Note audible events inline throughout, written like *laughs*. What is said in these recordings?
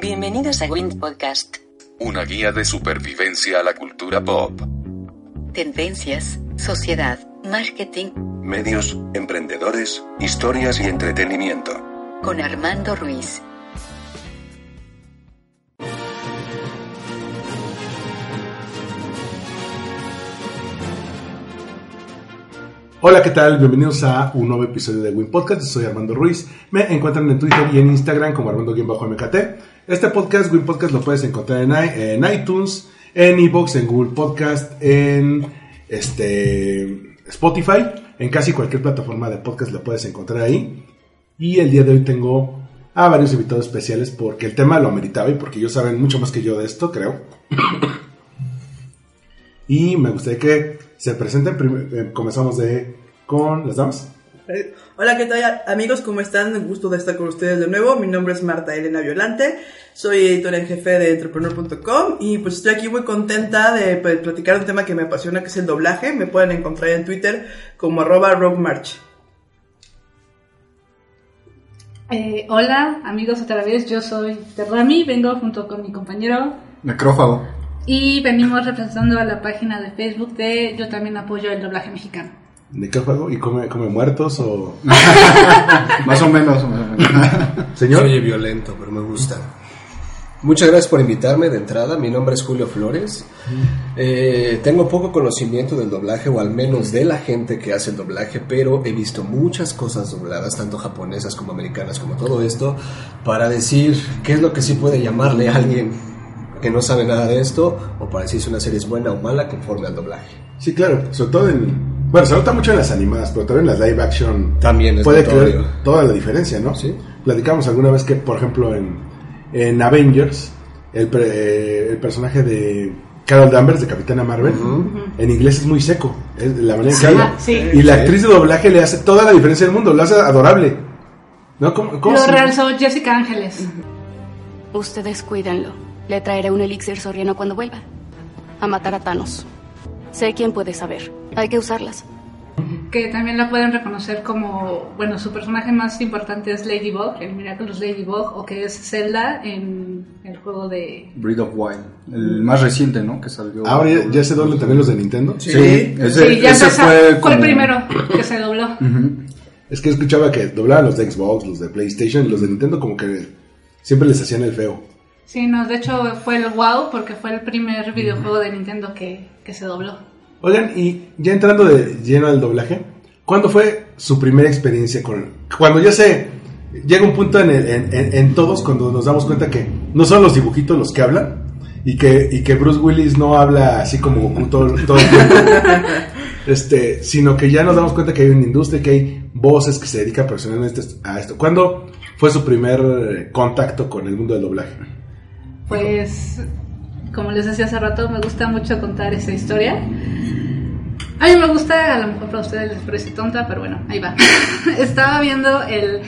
Bienvenidos a Wind Podcast. Una guía de supervivencia a la cultura pop. Tendencias, sociedad, marketing, Medios, emprendedores, historias y entretenimiento. con Armando Ruiz. Hola, ¿qué tal? Bienvenidos a un nuevo episodio de Win Podcast. Soy Armando Ruiz. Me encuentran en Twitter y en Instagram como Armando-MKT. Este podcast, Win Podcast, lo puedes encontrar en, iTunes, en iBox, en Google Podcast, en este Spotify, en casi cualquier plataforma de podcast lo puedes encontrar ahí. Y el día de hoy tengo a varios invitados especiales porque el tema lo ameritaba y porque ellos saben mucho más que yo de esto, creo. Y me gustaría que se presenten. Eh, comenzamos de con las damas. Hola, ¿qué tal amigos? ¿Cómo están? Un gusto de estar con ustedes de nuevo. Mi nombre es Marta Elena Violante, soy editora en jefe de entrepreneur.com y pues estoy aquí muy contenta de pues, platicar un tema que me apasiona, que es el doblaje. Me pueden encontrar en Twitter como arroba roguemarch. Eh, hola amigos otra vez, yo soy Terrami, vengo junto con mi compañero Necrófago. y venimos representando a la página de Facebook de Yo también apoyo el doblaje mexicano. ¿De qué juego? ¿Y come, come muertos o...? *laughs* Más o menos, más o menos. *laughs* Señor. Soy violento, pero me gusta. Muchas gracias por invitarme de entrada. Mi nombre es Julio Flores. Eh, tengo poco conocimiento del doblaje, o al menos de la gente que hace el doblaje, pero he visto muchas cosas dobladas, tanto japonesas como americanas, como todo esto, para decir qué es lo que sí puede llamarle a alguien que no sabe nada de esto, o para decir si una serie es buena o mala conforme al doblaje. Sí, claro. Sobre todo en... Bueno, se nota mucho en las animadas, pero también en las live action... También es Puede creer toda la diferencia, ¿no? Sí. Platicamos alguna vez que, por ejemplo, en, en Avengers, el, pre- el personaje de Carol Danvers, de Capitana Marvel, en inglés es muy seco. Es la manera en que habla. Ah, sí. Y la actriz de doblaje le hace toda la diferencia del mundo, lo hace adorable. ¿No? ¿Cómo, cómo Lo se- realzó Jessica Ángeles. Ustedes cuídenlo. Le traeré un elixir soriano cuando vuelva. A matar a Thanos. Sé quién puede saber. Hay que usarlas. que también la pueden reconocer como, bueno, su personaje más importante es Ladybug, el Miraculous Ladybug, o que es Zelda en el juego de... Breath of Wild. El más reciente, ¿no? Que salió. Ahora ya, ya se doblan también los de Nintendo. Sí, ese, sí, ya ese fue, como- el primero que se dobló. Es que escuchaba que doblaban los de Xbox, los de PlayStation, y los de Nintendo como que siempre les hacían el feo. Sí, no, de hecho fue el WoW porque fue el primer videojuego de Nintendo que, que se dobló. Oigan, y ya entrando de lleno al doblaje, ¿cuándo fue su primera experiencia con... Cuando ya se... Llega un punto en, el- en, en- en todos cuando nos damos cuenta que no son los dibujitos los que hablan y que, y que Bruce Willis no habla así como Goku todo, todo el tiempo, *laughs* este, sino que ya nos damos cuenta que hay una industria, que hay voces que se dedican profesionalmente a esto. ¿Cuándo fue su primer contacto con el mundo del doblaje? Pues, como les decía hace rato, me gusta mucho contar esa historia. A mí me gusta, a lo mejor para ustedes les parece tonta, pero bueno, ahí va. *laughs* Estaba viendo el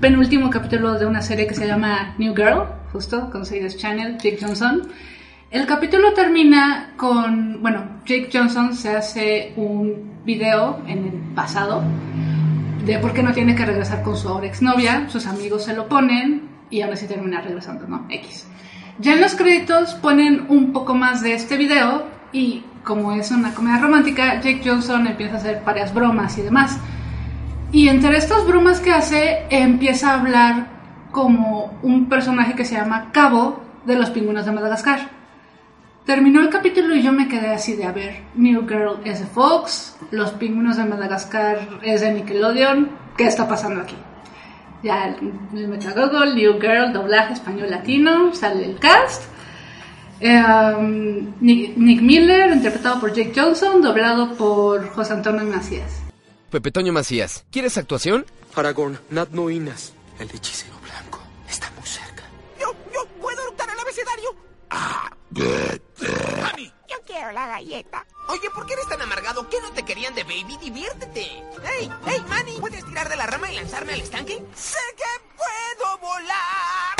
penúltimo capítulo de una serie que se llama New Girl, justo, con Sirius Channel, Jake Johnson. El capítulo termina con, bueno, Jake Johnson se hace un video en el pasado de por qué no tiene que regresar con su ahora exnovia, sus amigos se lo ponen y ahora sí termina regresando, ¿no? X. Ya en los créditos ponen un poco más de este video y como es una comedia romántica, Jake Johnson empieza a hacer varias bromas y demás. Y entre estas bromas que hace, empieza a hablar como un personaje que se llama Cabo de los pingüinos de Madagascar. Terminó el capítulo y yo me quedé así de, a ver, New Girl es de Fox, Los Pingüinos de Madagascar es de Nickelodeon, ¿qué está pasando aquí? Ya me meto a Google, New Girl, doblaje español latino, sale el cast. Eh, um, Nick, Nick Miller, interpretado por Jake Johnson, doblado por José Antonio Macías. Pepe Toño Macías, ¿quieres actuación? Aragorn, Nat Noinas. El hechicero blanco está muy cerca. Yo, yo puedo eructar el abecedario. Yo quiero la galleta. Oye, ¿por qué eres tan amargado? ¿Qué no te querían de baby? Diviértete. Hey, hey, Manny, ¿puedes tirar de la rama y lanzarme al estanque? Sé que puedo volar.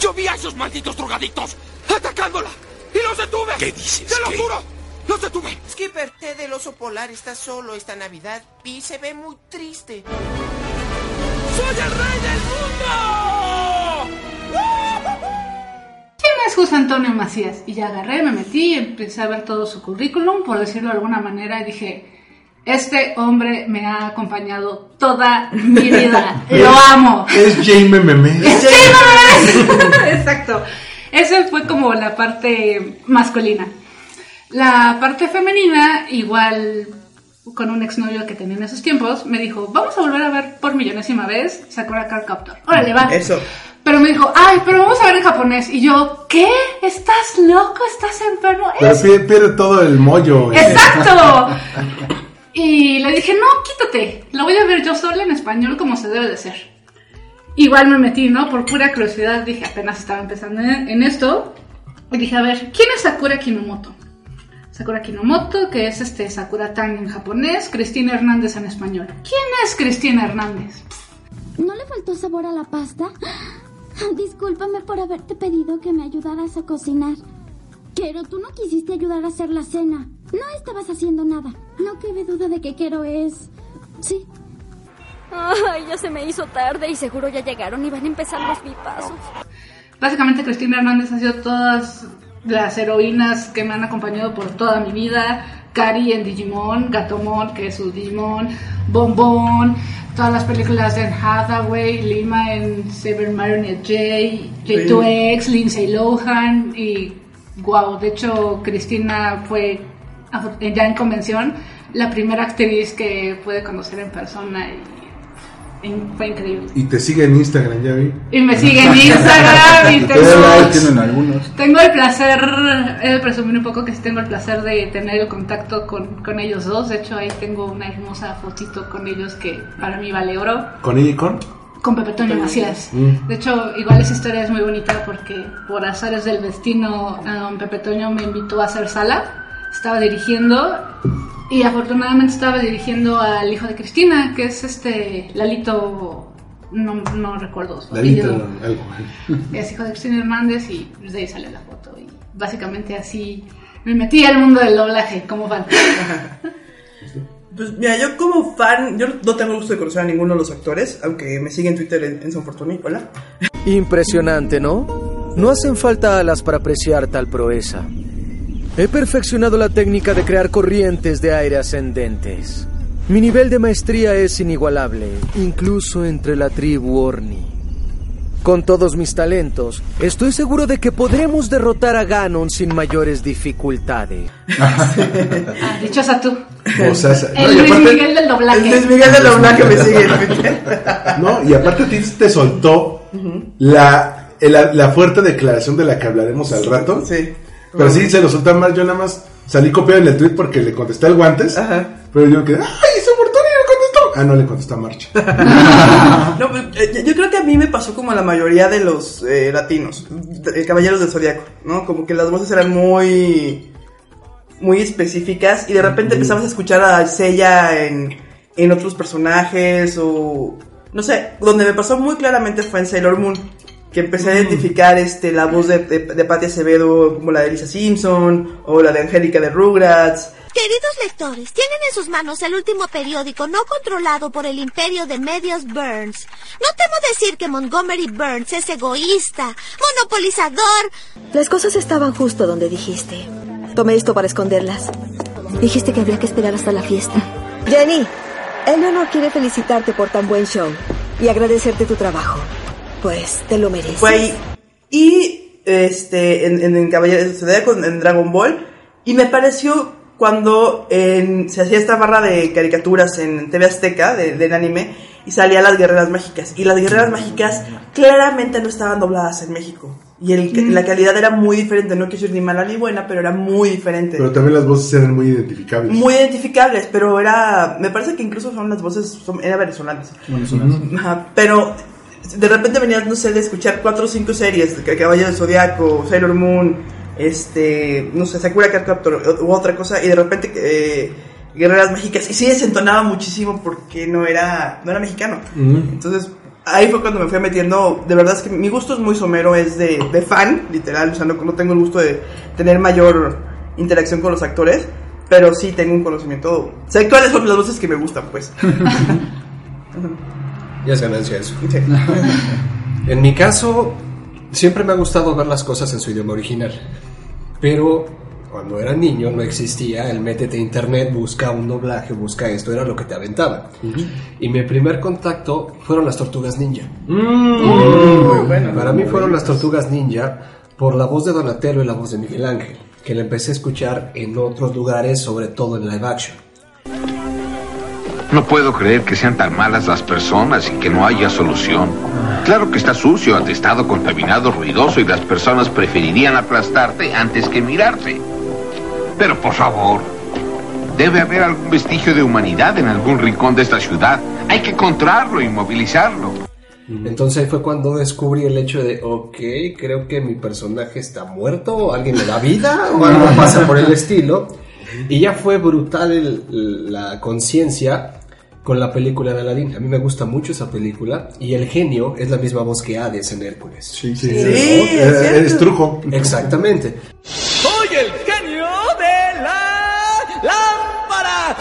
Yo vi a esos malditos drogadictos atacándola y los detuve. ¿Qué dices? ¡Te lo ¿Qué? juro! ¡Los detuve! Skipper, Ted el oso polar está solo esta Navidad y se ve muy triste. ¡Soy el rey del mundo! José Antonio Macías. Y ya agarré, me metí, empecé a ver todo su currículum, por decirlo de alguna manera, y dije, este hombre me ha acompañado toda mi vida. *laughs* Lo amo. Es Jaime Meme. Es *laughs* Jaime Memes. *laughs* Exacto. Esa fue como la parte masculina. La parte femenina, igual con un exnovio que tenía en esos tiempos, me dijo, vamos a volver a ver por millonésima vez Sakura Card Captor. Órale, va. Eso. Pero me dijo, ay, pero vamos a ver en japonés. Y yo, ¿qué? ¿Estás loco? ¿Estás enfermo? Pero pierde, pierde todo el mollo. eh. ¡Exacto! *laughs* Y le dije, no, quítate, lo voy a ver yo sola en español como se debe de ser. Igual me metí, ¿no? Por pura curiosidad, dije, apenas estaba empezando en, en esto. Y dije, a ver, ¿quién es Sakura Kinomoto? Sakura Kinomoto, que es este Sakura Tang en japonés, Cristina Hernández en español. ¿Quién es Cristina Hernández? ¿No le faltó sabor a la pasta? Discúlpame por haberte pedido que me ayudaras a cocinar. Pero tú no quisiste ayudar a hacer la cena. No estabas haciendo nada. No cabe duda de que Kero es... Sí. Ay, ya se me hizo tarde y seguro ya llegaron y van a empezar los vipazos. Básicamente Cristina Hernández ha sido todas las heroínas que me han acompañado por toda mi vida. Cari en Digimon, Gatomon, que es su Digimon, Bombón, todas las películas de Anne Hathaway, Lima en Saber Marionette J, J2X, Lindsay Lohan y wow, de hecho Cristina fue ya en convención la primera actriz que pude conocer en persona y fue increíble. Y te sigue en Instagram, ya vi. Y me sigue en Instagram *laughs* y tengo, algunos. tengo el placer, he de presumir un poco que sí tengo el placer de tener el contacto con, con ellos dos. De hecho, ahí tengo una hermosa fotito con ellos que para mí vale oro. ¿Con ella y con? Con Pepe Toño Macías. Mm. De hecho, igual esa historia es muy bonita porque por azares del destino, um, Pepe Toño me invitó a hacer sala. Estaba dirigiendo y afortunadamente estaba dirigiendo al hijo de Cristina, que es este Lalito, no, no recuerdo su Lalito, algo. Es hijo de Cristina Hernández y pues, de ahí sale la foto. Y básicamente así me metí al mundo del doblaje como fan. Pues mira, yo como fan, yo no tengo el gusto de conocer a ninguno de los actores, aunque me sigue en Twitter en, en San Fortuny, hola. Impresionante, ¿no? No hacen falta alas para apreciar tal proeza. He perfeccionado la técnica de crear corrientes de aire ascendentes. Mi nivel de maestría es inigualable, incluso entre la tribu Orni. Con todos mis talentos, estoy seguro de que podremos derrotar a Ganon sin mayores dificultades. Ah, dichosa tú. O sea, no, El y Luis aparte- Miguel del doblaje. El Luis Miguel del doblaje me sigue. *laughs* No, y aparte a ti te soltó la, la, la fuerte declaración de la que hablaremos al rato. Sí. Pero sí, se lo soltó más. Yo nada más salí copiado en el tweet porque le contesté al guantes. Pero yo quedé, ¡ay, ese Fortuny le contestó! Ah, no le contestó a Marcha. *laughs* No, pues, eh, yo- yo creo que a mí me pasó como a la mayoría de los eh, latinos, eh, caballeros del zodiaco, ¿no? Como que las voces eran muy, muy específicas y de repente empezamos a escuchar a Seiya en, en otros personajes o, no sé, donde me pasó muy claramente fue en Sailor Moon, que empecé a identificar este, la voz de, de, de Patti Acevedo como la de Lisa Simpson o la de Angélica de Rugrats. Queridos lectores, tienen en sus manos el último periódico no controlado por el imperio de medios Burns. No temo decir que Montgomery Burns es egoísta, monopolizador. Las cosas estaban justo donde dijiste. Tomé esto para esconderlas. Dijiste que habría que esperar hasta la fiesta. Jenny, Eleanor quiere felicitarte por tan buen show y agradecerte tu trabajo. Pues te lo mereces. Fue ahí. Y este, en, en, en Caballeros del Zodiaco, en, en Dragon Ball. Y me pareció cuando en- se hacía esta barra de caricaturas en TV Azteca, de- del anime, y salían las guerreras mágicas. Y las guerreras mágicas claramente no estaban dobladas en México. Y el- la calidad era muy diferente. No quiero decir ni mala ni buena, pero era muy diferente. Pero también las voces eran muy identificables. Muy identificables, pero era. Me parece que incluso son las voces. Son, eran venezolanas. Ajá, pero de repente venías, no sé, de escuchar cuatro o cinco series, de Caballero del Zodiaco, Sailor Moon, este, no sé, Sakura Card Captor u otra cosa, y de repente eh, Guerreras Mágicas, y sí desentonaba muchísimo porque no era, no era mexicano. Entonces, ahí fue cuando me fui metiendo, de verdad es que mi gusto es muy somero, es de, de fan, literal, o sea, no, no tengo el gusto de tener mayor interacción con los actores, pero sí tengo un conocimiento, sé cuáles son las voces que me gustan, pues. *laughs* Ya es ganancia eso. *laughs* En mi caso, Siempre me ha gustado ver las cosas en su idioma original. Pero cuando era niño no existía el métete a internet, busca un doblaje, busca esto, era lo que te aventaba. Y mi primer contacto fueron las tortugas ninja. Muy bueno. Para mí fueron las tortugas ninja por la voz de Donatello y la voz de Miguel Ángel, que la empecé a escuchar en otros lugares, sobre todo en live action. No puedo creer que sean tan malas las personas y que no haya solución. Claro que está sucio, atestado, contaminado, ruidoso y las personas preferirían aplastarte antes que mirarte. Pero por favor, debe haber algún vestigio de humanidad en algún rincón de esta ciudad. Hay que encontrarlo y movilizarlo. Entonces fue cuando descubrí el hecho de, ok, creo que mi personaje está muerto, alguien le da vida, o algo pasa por el estilo. Y ya fue brutal el- la conciencia con la película de Aladdin. A mí me gusta mucho esa película y el genio es la misma voz que Hades en Hércules. Sí, sí, Sí, es cierto. Eres trujo. Exactamente. ¡Soy el genio de la lámpara!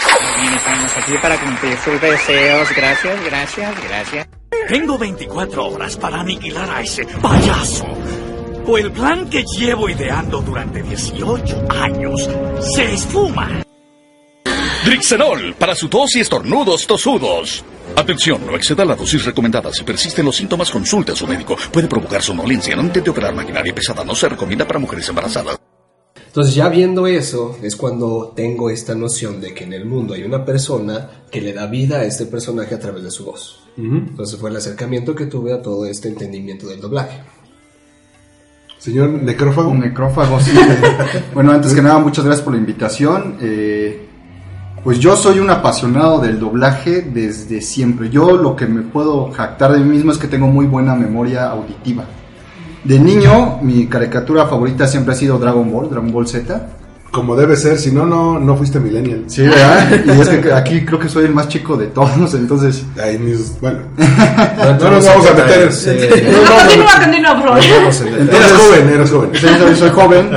Estamos aquí para cumplir sus deseos. Gracias, gracias, gracias. Tengo 24 horas para aniquilar a ese payaso. O el plan que llevo ideando durante 18 años se esfuma. Drixenol para su tos y estornudos tosudos. Atención, no exceda la dosis recomendada. Si persisten los síntomas, consulte a su médico. Puede provocar somnolencia. No intente operar maquinaria pesada. No se recomienda para mujeres embarazadas. Entonces ya viendo eso es cuando tengo esta noción de que en el mundo hay una persona que le da vida a este personaje a través de su voz. Entonces fue el acercamiento que tuve a todo este entendimiento del doblaje. Señor Necrófago. Necrófago, sí. *laughs* bueno, antes que nada, muchas gracias por la invitación. Eh, pues yo soy un apasionado del doblaje desde siempre. Yo lo que me puedo jactar de mí mismo es que tengo muy buena memoria auditiva. De niño, mi caricatura favorita siempre ha sido Dragon Ball, Dragon Ball Z. Como debe ser, si no, no, no fuiste millennial. Sí, ¿verdad? Y es que aquí creo que soy el más chico de todos, entonces... Ay, mis- bueno. No nos vamos a meter. Sí. No, continúa, continúa, por. Eras joven, eras joven. Sí, soy, soy joven.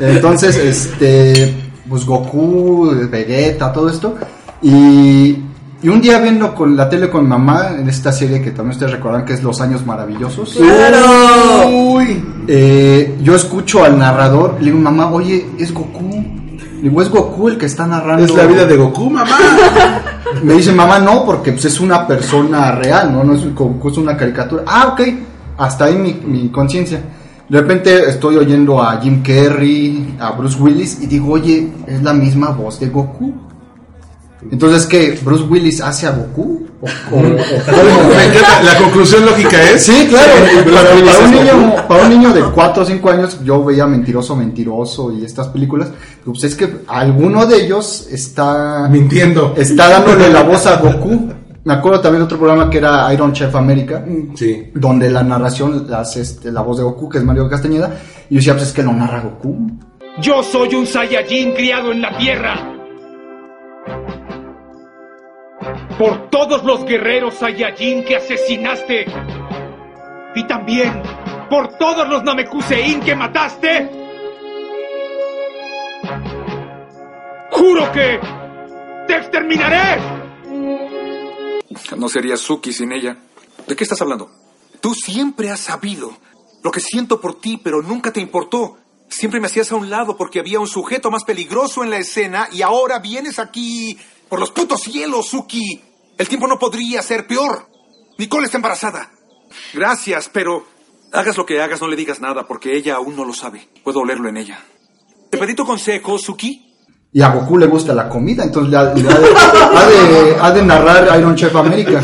Entonces, este, pues Goku, Vegeta, todo esto. Y, y un día viendo con la tele con mamá, en esta serie que también ustedes recordarán que es Los Años Maravillosos. ¡Claro! Uy. Eh, yo escucho al narrador, le digo, mamá, oye, es Goku. Le digo, es Goku el que está narrando. Es la vida de Goku, mamá. *laughs* Me dice, mamá, no, porque pues, es una persona real, ¿no? No es, Goku es una caricatura. Ah, ok. Hasta ahí mi, mi conciencia. De repente estoy oyendo a Jim Carrey, a Bruce Willis, y digo, oye, es la misma voz de Goku. Entonces, ¿qué? ¿Bruce Willis hace a Goku? ¿O, o- o- *laughs* Me encanta, La conclusión lógica es. Sí, claro. Un niño, para un niño de 4 o 5 años, yo veía Mentiroso, Mentiroso y estas películas. Pues es que alguno de ellos está mintiendo. Está dándole la voz a Goku. Me acuerdo también de otro programa que era Iron Chef América, Sí. donde la narración la hace este, la voz de Goku, que es Mario Castañeda. Y yo decía, pues es que lo narra Goku. Yo soy un Saiyajin criado en la tierra. Por todos los guerreros Saiyajin que asesinaste. Y también por todos los Namekusein que mataste. Juro que te exterminaré. No sería Suki sin ella. ¿De qué estás hablando? Tú siempre has sabido lo que siento por ti, pero nunca te importó. Siempre me hacías a un lado porque había un sujeto más peligroso en la escena y ahora vienes aquí por los putos cielos, Suki. El tiempo no podría ser peor. Nicole está embarazada. Gracias, pero hagas lo que hagas, no le digas nada porque ella aún no lo sabe. Puedo olerlo en ella. Te pedí tu consejo, Suki. Y a Goku le gusta la comida, entonces le ha, le ha de, ha de- ha de narrar Iron Chef América.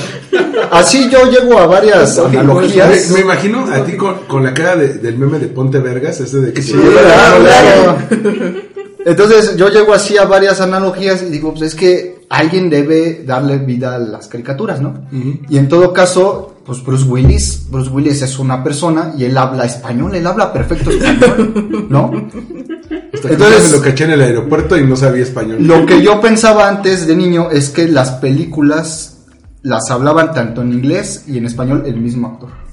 Así yo llego a varias analogías. Me, me imagino a ti con, con la cara de- del meme de Ponte Vergas, ese de que se Sí, lleva claro, la- claro. Entonces yo llego así a varias analogías y digo, pues es que alguien debe darle vida a las caricaturas, ¿no? Y en todo caso, pues Bruce Willis, Bruce Willis es una persona y él habla español, él habla perfecto español, *laughs* ¿no? Hasta que Entonces lo caché en el aeropuerto y no sabía español. Lo que yo pensaba antes de niño es que las películas las hablaban tanto en inglés y en español el mismo actor.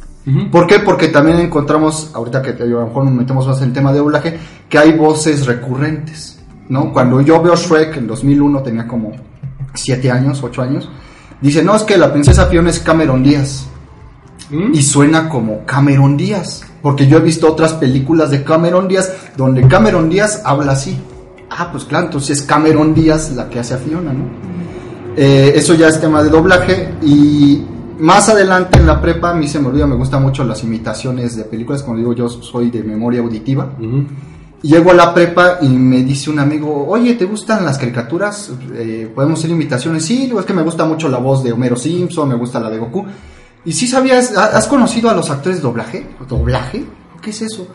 ¿Por qué? Porque también encontramos, ahorita que te digo, a lo mejor nos metemos más en el tema de doblaje, que hay voces recurrentes, ¿no? Cuando yo veo Shrek en 2001, tenía como 7 años, 8 años, dice, no, es que la princesa Fiona es Cameron Díaz. y suena como Cameron Díaz. Porque yo he visto otras películas de Cameron Díaz donde Cameron Díaz habla así. Ah, pues claro, entonces es Cameron Díaz la que hace a Fiona, ¿no? Eh, eso ya es tema de doblaje y más adelante en la prepa a mí se me olvida, me gustan mucho las imitaciones de películas, como digo yo soy de memoria auditiva. Llego a la prepa y me dice un amigo, oye, ¿te gustan las caricaturas? Eh, ¿Podemos hacer imitaciones? Sí, es que me gusta mucho la voz de Homero Simpson, me gusta la de Goku. ¿Y sí sabías, ha- has conocido a los actores de doblaje? ¿Doblaje? ¿Qué es eso?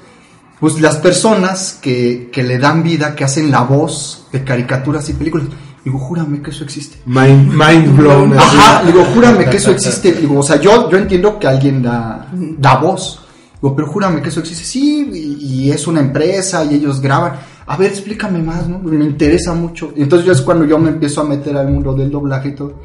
Pues las personas que, que le dan vida, que hacen la voz de caricaturas y películas. Digo, júrame que eso existe. Mind, mind blown. Ajá, digo, júrame que eso existe. Digo, o sea, yo, yo entiendo que alguien da, da voz. Digo, pero júrame que eso existe. Sí, y, y es una empresa y ellos graban. A ver, explícame más, ¿no? Me interesa mucho. Y entonces yo es cuando yo me empiezo a meter al mundo del doblaje y todo.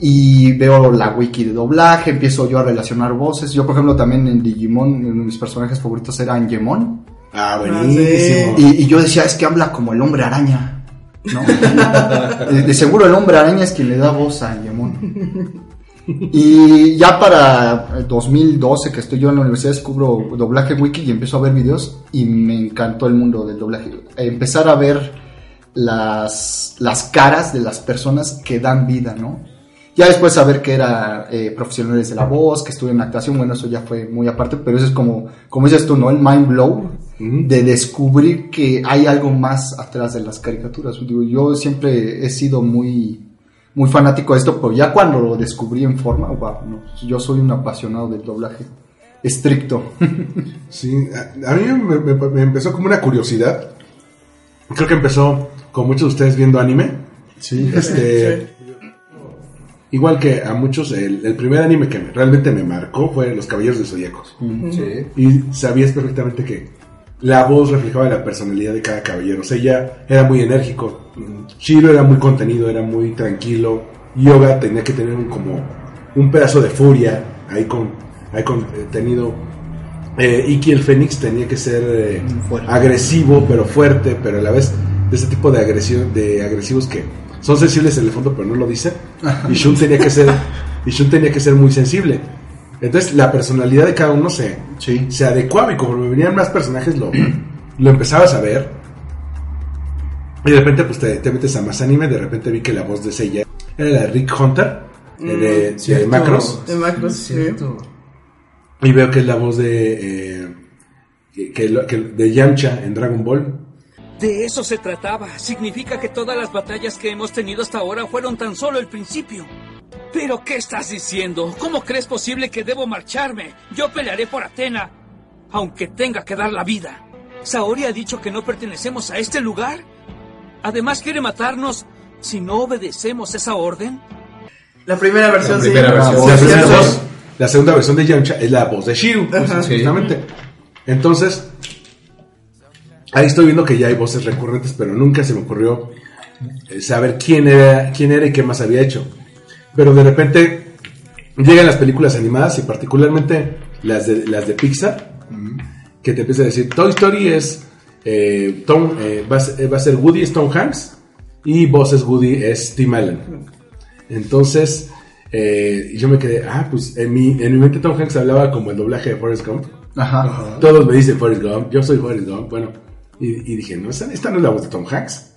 Y veo la wiki de doblaje, empiezo yo a relacionar voces. Yo, por ejemplo, también en Digimon, uno de mis personajes favoritos era Angemon. Ah, buenísimo. Y, y yo decía, es que habla como el hombre araña. ¿No? *laughs* de, de seguro el hombre araña es quien le da voz a Angemon. Y ya para el 2012 que estoy yo en la universidad descubro doblaje wiki y empiezo a ver videos y me encantó el mundo del doblaje. Empezar a ver las, las caras de las personas que dan vida, ¿no? Ya después saber que era eh, profesionales de la voz, que estuve en actuación, bueno, eso ya fue muy aparte, pero eso es como, como dices tú, ¿no? El mind blow de descubrir que hay algo más atrás de las caricaturas. Digo, yo siempre he sido muy, muy fanático de esto, pero ya cuando lo descubrí en forma, wow, no, yo soy un apasionado del doblaje estricto. *laughs* Sí, a, a mí me, me- me empezó como una curiosidad. Creo que empezó con muchos de ustedes viendo anime. Sí. *laughs* Este, Igual que a muchos, el, el primer anime que me- realmente me marcó fue Los Caballeros del Zodíaco. Sí. Y sabías perfectamente que la voz reflejaba la personalidad de cada caballero. O sea, ella era muy enérgico. Shiro era muy contenido, era muy tranquilo. Yoga tenía que tener un, como un pedazo de furia ahí con, ahí contenido. Eh, Iki el Fénix tenía que ser eh, agresivo, pero fuerte, pero a la vez de ese tipo de, agresión, de agresivos que son sensibles en el fondo, pero no lo dicen. Y Shun tenía que ser, y Shun tenía que ser muy sensible. Entonces la personalidad de cada uno se, se adecuaba y conforme venían más personajes lo, lo empezabas a ver. Y de repente pues te, te metes a más anime, de repente vi que la voz de Seiya era la de Rick Hunter, eh, de, de cierto. Macros. De Macros, sí. Y veo que es la voz de, eh, que, que- de Yamcha en Dragon Ball. De eso se trataba. Significa que todas las batallas que hemos tenido hasta ahora fueron tan solo el principio. ¿Pero qué estás diciendo? ¿Cómo crees posible que debo marcharme? Yo pelearé por Atena, aunque tenga que dar la vida. ¿Saori ha dicho que no pertenecemos a este lugar? Además quiere matarnos si no obedecemos esa orden. La primera versión, La sí. versión. La, sí, primera sí. voz- la segunda versión de Yamcha es la voz de Shiru, justamente. Entonces, ahí estoy viendo que ya hay voces recurrentes, pero nunca se me ocurrió eh, saber quién era, quién era y qué más había hecho. Pero de repente llegan las películas animadas y particularmente las de, las de Pixar, que te empieza a decir, Toy Story es, eh, Tom, eh, va, a ser, va a ser Woody es Tom Hanks y voces Woody es Tim Allen. Entonces, eh, yo me quedé, ah, pues en mi, en mi mente Tom Hanks hablaba como el doblaje de Forrest Gump. Ajá. Todos me dicen Forrest Gump, yo soy Forrest Gump, bueno. Y, y dije, no, esta, esta no es la voz de Tom Hanks.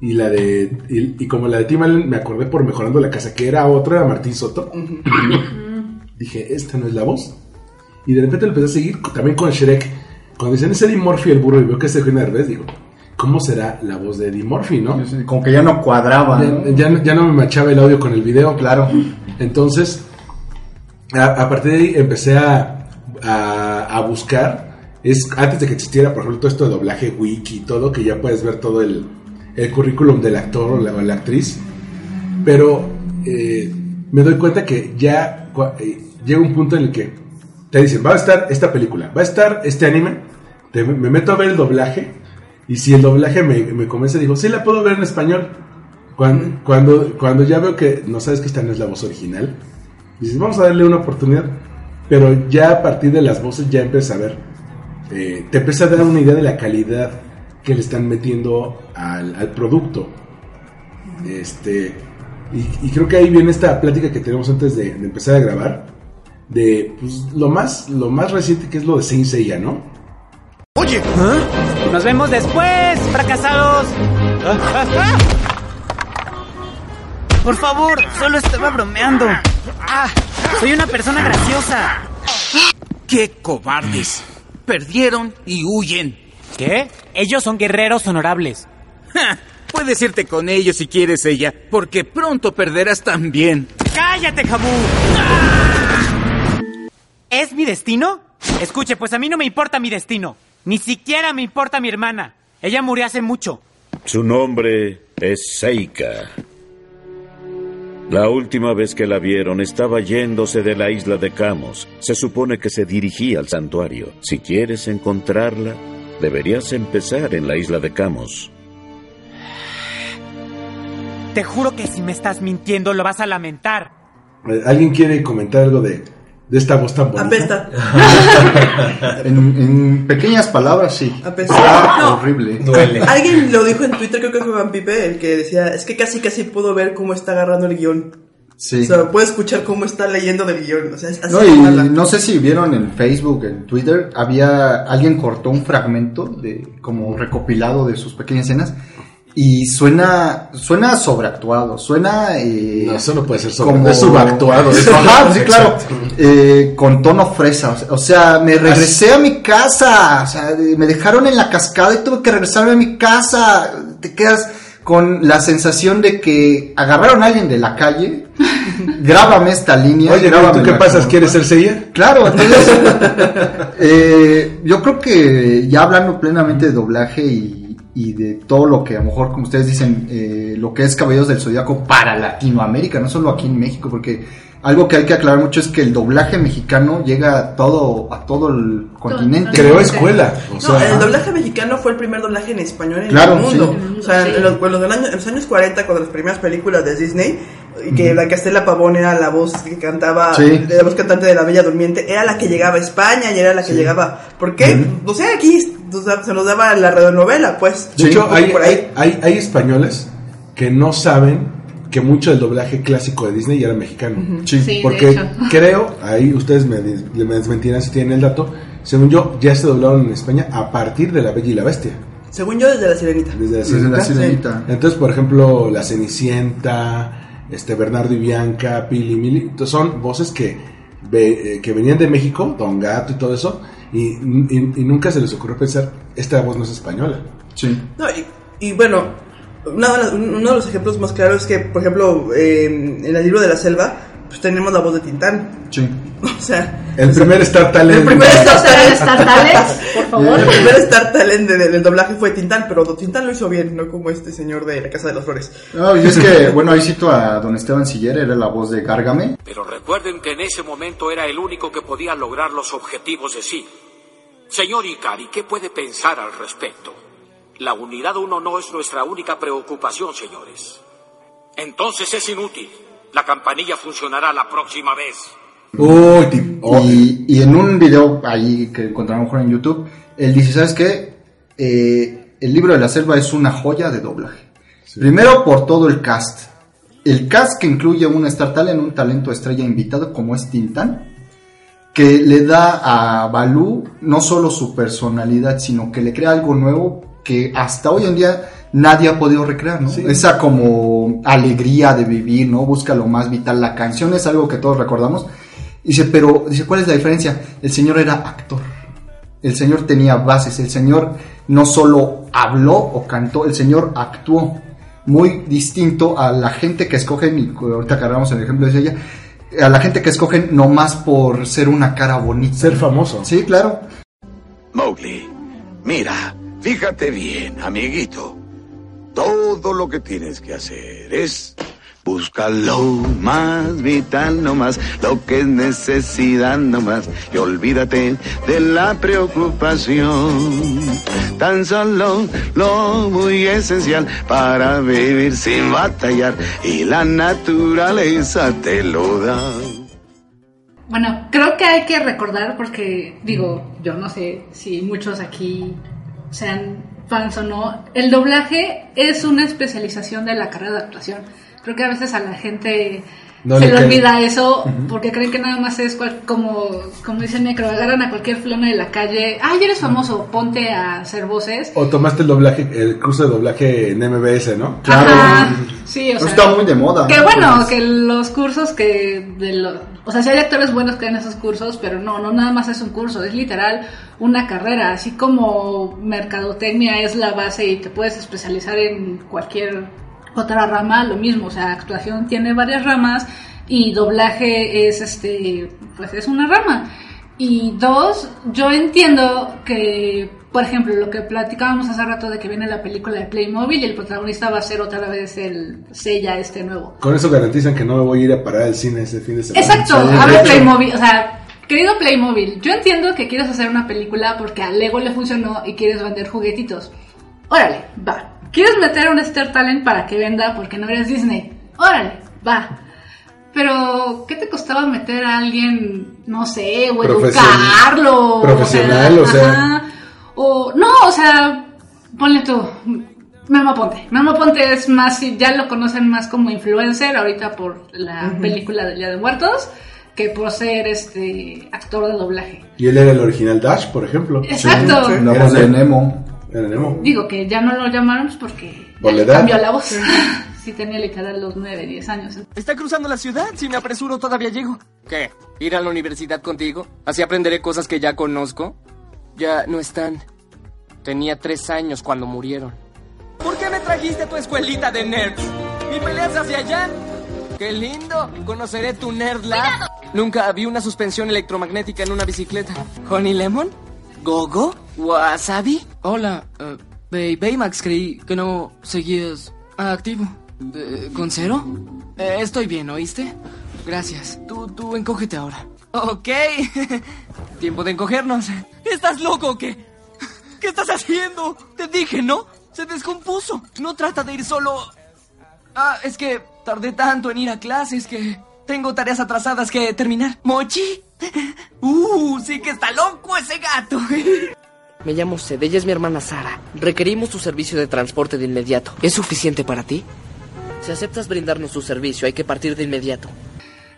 Y la de, y, y como la de Tim Allen me acordé por Mejorando la Casa, que era otro, era Martín Soto. *laughs* dije, esta no es la voz. Y de repente lo empecé a seguir también con Shrek. Cuando dicen es Eddie Murphy el burro y veo que es Eugenio Derbez, digo, ¿cómo será la voz de Eddie Murphy, no? Como que ya no cuadraba. Ya, ¿no? ya no- ya no me machaba el audio con el video. Claro. Entonces, a, a partir de ahí empecé a, a, a buscar. Es antes de que existiera, por ejemplo, todo esto de doblaje wiki y todo, que ya puedes ver todo el, el currículum del actor o la, o la actriz. Pero eh, me doy cuenta que ya eh, llega un punto en el que te dicen, va a estar esta película, va a estar este anime, te- me meto a ver el doblaje y si el doblaje me, me convence, digo, sí la puedo ver en español. Cuando, cuando, cuando ya veo que no sabes que esta no es la voz original, dices, vamos a darle una oportunidad. Pero ya a partir de las voces ya empiezas a ver, eh, te empieza a dar una idea de la calidad que le están metiendo al, al producto. Este, y, y creo que ahí viene esta plática que tenemos antes de, de empezar a grabar, de pues, lo más lo más reciente que es lo de Saint Seiya, ¿no? Oye, nos vemos después, fracasados. Por favor, solo estaba bromeando. Ah, soy una persona graciosa. ¡Qué cobardes! Perdieron y huyen. ¿Qué? Ellos son guerreros honorables. Ja, puedes irte con ellos si quieres ella, porque pronto perderás también. ¡Cállate, Jabu! ¿Es mi destino? Escuche, pues a mí no me importa mi destino. Ni siquiera me importa mi hermana. Ella murió hace mucho. Su nombre es Seika. La última vez que la vieron estaba yéndose de la isla de Camos. Se supone que se dirigía al santuario. Si quieres encontrarla, deberías empezar en la isla de Camos. Te juro que si me estás mintiendo lo vas a lamentar. Eh, ¿Alguien quiere comentar algo de, de esta voz tan bonita? Apesta. *laughs* En, en pequeñas palabras, sí. Apesta. No. horrible. Alguien lo dijo en Twitter, creo que fue Van Pipe, el que decía, es que casi casi puedo ver cómo está agarrando el guion. Sí. O sea, puedo escuchar cómo está leyendo del guion. O sea, No, y sé si vieron en Facebook, en Twitter, había alguien cortó un fragmento de como recopilado de sus pequeñas escenas y suena suena sobreactuado, suena eh, No, eso no puede ser sobre- es subactuado, es- Ajá, sí, claro. Exacto. Eh, con tono fresa, o sea, me regresé a mi casa, o sea, me dejaron en la cascada y tuve que regresarme a mi casa. Te quedas con la sensación de que agarraron a alguien de la calle. Grábame esta línea. Oye, ¿tú qué pasas? como- ¿Quieres ser Seiya? Claro, entonces *laughs* eh, yo creo que ya hablando plenamente de doblaje y, y de todo lo que a lo mejor, como ustedes dicen, eh, lo que es Caballeros del Zodiaco para Latinoamérica, no solo aquí en México, porque algo que hay que aclarar mucho es que el doblaje mexicano llega a todo, a todo el continente. Creó escuela. O No, sea, el doblaje mexicano fue el primer doblaje en español en Claro, el mundo. sí. O sea, Sí. en, los, en los del año- en los años 40, cuando las primeras películas de Disney, y que la Castela Pavón era la voz que cantaba, Sí. la voz cantante de la Bella Durmiente, era la que llegaba a España y era la que llegaba. ¿Por qué? No sé, aquí o sea, se nos daba la radionovela, pues. de hecho, Un poco hay, por ahí. hay, hay, hay españoles que no saben que mucho del doblaje clásico de Disney ya era mexicano. Sí, de Porque hecho. *laughs* creo, ahí ustedes me, des- me desmentirán si tienen el dato, según yo, ya se doblaron en España a partir de La Bella y la Bestia. Según yo, desde la Sirenita. Desde la Desde Sirenita. la Sirenita. Entonces, por ejemplo, La Cenicienta, este Bernardo y Bianca, Pili Mili, entonces son voces que, ve- eh, que venían de México, Don Gato y todo eso, y, y- y nunca se les ocurrió pensar, esta voz no es española. Sí. No, y, y bueno, una uno de los ejemplos más claros es que, por ejemplo, eh, en el libro de la selva, pues tenemos la voz de Tintán. Sí. *laughs* O sea, El primer Star Talent. el primer Star Talent, Star Talent, por *laughs* favor. El primer Star Talent de- de- del doblaje fue Tintán, pero Tintán lo hizo bien, no como este señor de la Casa de las Flores. No, y es que, bueno, ahí cito a don Esteban Siller, era la voz de Gárgame. Pero recuerden que en ese momento era el único que podía lograr los objetivos de sí. Señor Ikari, ¿qué puede pensar al respecto? La unidad uno no es nuestra única preocupación, señores. Entonces es inútil. La campanilla funcionará la próxima vez. Uy, oh, Y, y en un video ahí que encontramos mejor en YouTube, él dice, ¿sabes qué? Eh, el libro de la selva es una joya de doblaje. Primero por todo el cast. El cast que incluye un Star Talent, un talento estrella invitado como es Tintán, que le da a Balú no solo su personalidad, sino que le crea algo nuevo que hasta hoy en día nadie ha podido recrear, ¿no? Esa como alegría de vivir, ¿no? Busca lo más vital. La canción es algo que todos recordamos. Dice, pero, dice, ¿cuál es la diferencia? El señor era actor. El señor tenía bases. El señor no solo habló o cantó, el señor actuó. Muy distinto a la gente que escogen, y ahorita cargamos el ejemplo de ella, a la gente que escogen nomás por ser una cara bonita. Ser famoso. Sí, claro. Mowgli, mira, fíjate bien, amiguito. Todo lo que tienes que hacer es buscar lo más vital nomás, lo que es necesidad nomás, y olvídate de la preocupación. Tan solo lo muy esencial para vivir sin batallar, y la naturaleza te lo da. Bueno, creo que hay que recordar porque, digo, yo no sé si muchos aquí sean fans o no, el doblaje es una especialización de la carrera de actuación. Creo que a veces a la gente No se le olvida eso porque creen que nada más es cual- como, como dice necro, agarran a cualquier fulano de la calle, ay, eres famoso, ponte a hacer voces. O tomaste el doblaje, el curso de doblaje en MBS, ¿no? Ajá, sí, o Pues sea, está muy de moda. Que ¿no? bueno, Pues, que los cursos que de los, o sea, si hay actores buenos que dan esos cursos, pero no, no nada más es un curso, es literal una carrera, así como mercadotecnia es la base y te puedes especializar en cualquier otra rama, lo mismo, o sea, actuación tiene varias ramas y doblaje es este, pues es una rama. Y dos, yo entiendo que, por ejemplo, lo que platicábamos hace rato de que viene la película de Playmobil y el protagonista va a ser otra vez el Sella este nuevo. Con eso garantizan que no me voy a ir a parar al cine ese fin de semana. Exacto, de hecho. Playmobil, o sea, querido Playmobil, yo entiendo que quieres hacer una película porque a Lego le funcionó y quieres vender juguetitos. Órale, va. ¿Quieres meter a un Star Talent para que venda porque no eres Disney? Órale, va. Pero, ¿qué te costaba meter a alguien, no sé, o educarlo? Profesional, o sea. ajá. O, no, o sea, ponle tú. Memo Ponte. Memo Ponte es más, ya lo conocen más como influencer ahorita por la película del Día de Muertos que por ser este actor de doblaje. Y él era el original Dash, por ejemplo. Exacto. Sí, La Era voz de Nemo. Nemo. Era Nemo. Digo que ya no lo llamaron pues, porque Por la edad. cambió la voz. *laughs* sí tenía literal los 9, 10 años. Está cruzando la ciudad. Si me apresuro, todavía llego. ¿Qué? ¿Ir a la universidad contigo? ¿Así aprenderé cosas que ya conozco? Ya no están. Tenía tres años cuando murieron. ¿Por qué me trajiste a tu escuelita de nerds? ¿Mi peleas hacia allá? ¡Qué lindo! Conoceré tu Nerd Lab. Nunca vi una suspensión electromagnética en una bicicleta. ¿Honey Lemon? ¿Gogo? ¿Wasabi? Hola, eh, Bay- Baymax, creí que no seguías activo. Eh, ¿Con cero? Eh, estoy bien, ¿oíste? Gracias. Tú, tú encógete ahora. Ok. *laughs* Tiempo de encogernos. ¿Estás loco o qué? ¿Qué estás haciendo? Te dije, ¿no? Se descompuso. No trata de ir solo. Ah, es que tardé tanto en ir a clases que tengo tareas atrasadas que terminar. ¿Mochi? Uh, sí que está loco ese gato. *laughs* Me llamo Sed, ella es mi hermana Sara. Requerimos tu servicio de transporte de inmediato. ¿Es suficiente para ti? Si aceptas brindarnos tu servicio, hay que partir de inmediato.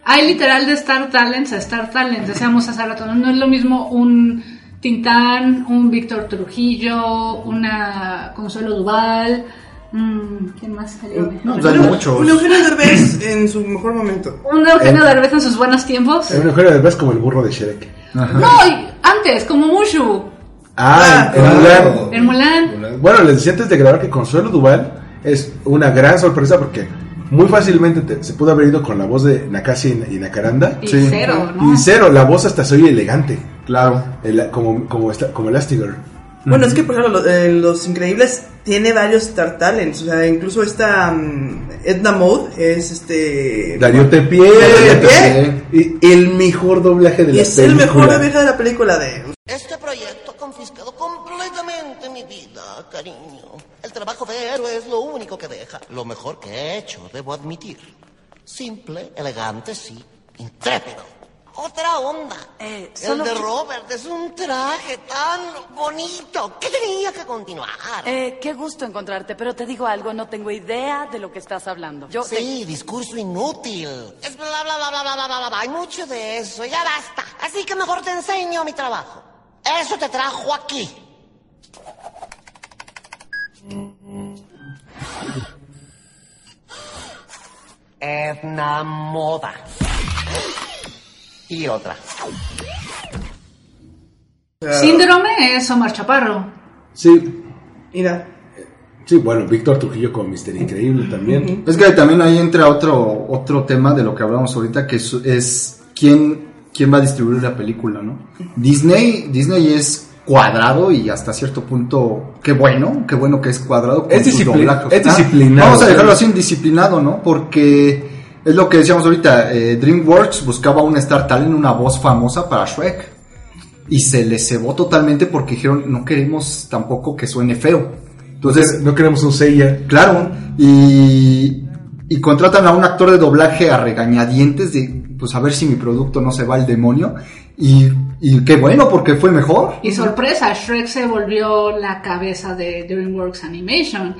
Hay literal de Star Talents a Star Talents, decíamos hace rato, no No es lo mismo un Tintán, un Víctor Trujillo, una Consuelo Duval, mm, ¿quién más salió? No, pues hay muchos. Un Eugenio Derbez en su mejor momento. Un Eugenio Eh. Derbez en sus buenos tiempos. El mejor de como el burro de Shrek. No, y antes, como Mushu, Ah, en Mulan. en Mulan. Bueno, les decía antes de grabar que Consuelo Duval es una gran sorpresa porque muy fácilmente te- se pudo haber ido con la voz de Nakasi y Nakaranda. Y cero, ¿no? Y cero, la voz hasta se oye elegante. Claro. como, como, esta- como Elastigirl. Bueno, es que por ejemplo, lo- eh, Los Increíbles tiene varios Star Talents. O sea, incluso esta mm, Edna Mode es este. Darío Tepié. Darío Tepié. Y el mejor doblaje de Y la es el mejor película. doblaje de la película de. Este proyecto ha confiscado completamente mi vida, cariño. El trabajo de héroe es lo único que deja. Lo mejor que he hecho, debo admitir. Simple, elegante, sí. Intrépido. Otra onda. solo el de que- Robert es un traje tan bonito que tenía que continuar. Eh, qué gusto encontrarte, pero te digo algo, no tengo idea de lo que estás hablando. Yo Sí, discurso inútil. Es bla, bla, bla, bla, bla, bla, bla, bla. Hay mucho de eso, ya basta. Así que mejor te enseño mi trabajo. Eso te trajo aquí. Edna Moda. Y otra. Síndrome es Omar Chaparro. Sí. Mira. Sí, bueno, Víctor Trujillo con Mister Increíble también. Es que también ahí entra otro, otro tema de lo que hablamos ahorita, que es, es quién, quién va a distribuir la película, ¿no? Disney, Disney es cuadrado y hasta cierto punto, qué bueno, qué bueno que es cuadrado. con Es sus discipli- doblajes. es Ah, disciplinado. Vamos a dejarlo así, indisciplinado, ¿no? Porque es lo que decíamos ahorita, eh, DreamWorks buscaba un Star Talent, una voz famosa para Shrek. Y se le cebó totalmente porque dijeron, no queremos tampoco que suene feo. Entonces, no queremos un Seiya. Claro, y, y contratan a un actor de doblaje a regañadientes de, pues a ver si mi producto no se va al demonio. Y, y qué bueno, porque fue mejor. Y sorpresa, Shrek se volvió la cabeza de DreamWorks Animation.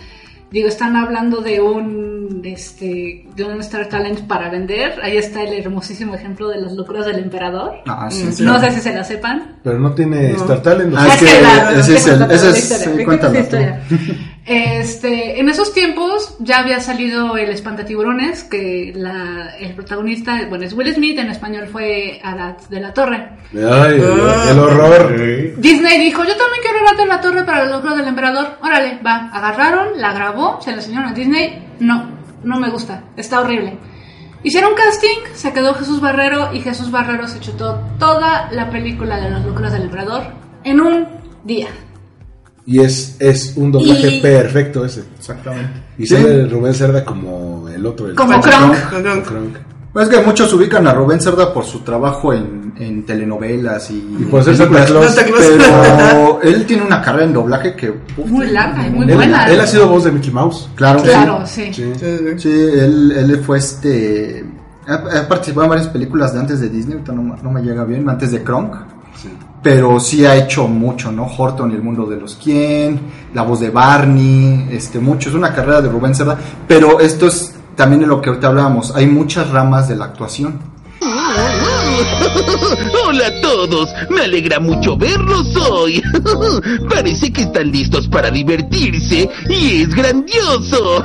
Digo, están hablando de un, este, de un Star Talent para vender. Ahí está el hermosísimo ejemplo de las locuras del emperador. Ah, sí, Mm, sí. No sé si se la sepan. Pero no tiene No. Star Talent. Ah, es que la- ese es el- ese es- historia. Este, en esos tiempos ya había salido el espantatiburones, que la, el protagonista, bueno, es Will Smith, en español fue Arad de la Torre. Ay, el, el horror. Disney dijo, yo también quiero Arad de la Torre para el logro del emperador. Órale, va. Agarraron, la grabó, se la enseñaron a Disney. No, no me gusta, está horrible. Hicieron casting, se quedó Jesús Barrero y Jesús Barrero se chutó toda la película de las locuras del emperador en un día. Y es, es un doblaje Y- perfecto ese. Exactamente. Y Sí. sale Rubén Cerda como el otro. El Como Kronk. Kronk. Pues es que muchos ubican a Rubén Cerda por su trabajo en, en telenovelas y, Y por ser Santa Claus. Pero *laughs* él tiene una carrera en doblaje que uf, Muy larga y muy Él, buena. él ha sido voz de Mickey Mouse. Claro, Claro, sí. Sí. Sí, él, él fue este. Ha, ha participado en varias películas de antes de Disney, ahorita no, me- no me llega bien, antes de Kronk. Pero sí ha hecho mucho, ¿no? Horton y el mundo de los quién, la voz de Barney, este, mucho. Es una carrera de Rubén Cerda. Pero esto es también de lo que ahorita hablábamos. Hay muchas ramas de la actuación. *laughs* Hola a todos, me alegra mucho verlos hoy. *laughs* Parece que están listos para divertirse y es grandioso.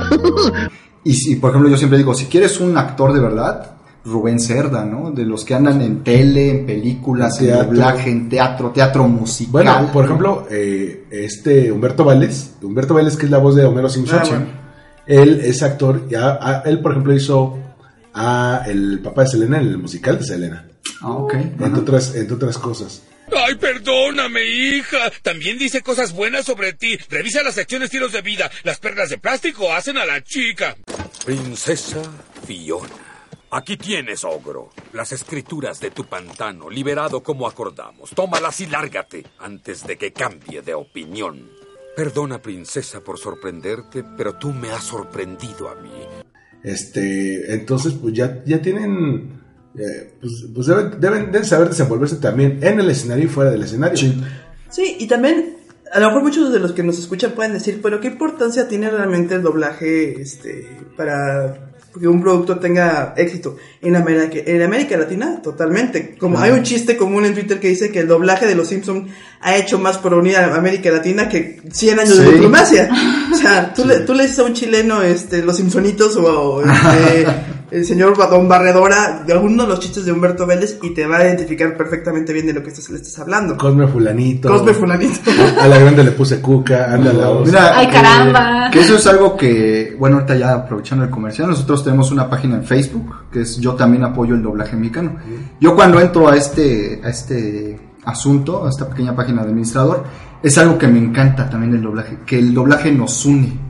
Y si, por ejemplo, yo siempre digo, si quieres un actor de verdad, Rubén Cerda, ¿no? De los que andan en tele, en películas, en Teatro. doblaje, en teatro, teatro musical. Bueno, por ejemplo, eh, este Humberto Vélez, Humberto Vélez que es la voz de Homero Simpson, Ah, bueno. Él es actor, y a- a- él por ejemplo hizo a el papá de Selena en el musical de Selena, Ah, ok. entre otras, entre otras cosas. Ay, perdóname, hija. También dice cosas buenas sobre ti. Revisa las secciones tiros de vida. Las perlas de plástico hacen a la chica. Princesa Fiona. Aquí tienes, ogro. Las escrituras de tu pantano, liberado como acordamos. Tómalas y lárgate antes de que cambie de opinión. Perdona, princesa, por sorprenderte, pero tú me has sorprendido a mí. Este, entonces, pues ya, ya tienen, eh, pues, pues deben, deben, deben saber desenvolverse también en el escenario y fuera del escenario. Sí, y también, a lo mejor muchos de los que nos escuchan pueden decir, pero ¿qué importancia tiene realmente el doblaje este, para que un producto tenga éxito? En América, en América Latina, totalmente. Como hay un chiste común en Twitter que dice que el doblaje de Los Simpsons ha hecho más por unir a América Latina que 100 años de diplomacia. O sea, tú, le, tú le dices a un chileno este, Los Simpsonitos o *laughs* este, el señor Don Barredora de alguno de los chistes de Humberto Vélez y te va a identificar perfectamente bien de lo que estás, le estás hablando. Cosme Fulanito. Cosme Fulanito. A la grande le puse cuca, anda la voz. Mira, Ay, eh, caramba. que eso es algo que, bueno, ahorita ya aprovechando el comercial, nosotros tenemos una página en Facebook, que es Yo también apoyo el doblaje mexicano. Yo cuando entro a este, a este asunto, a esta pequeña página de administrador, es algo que me encanta también del doblaje, que el doblaje nos une.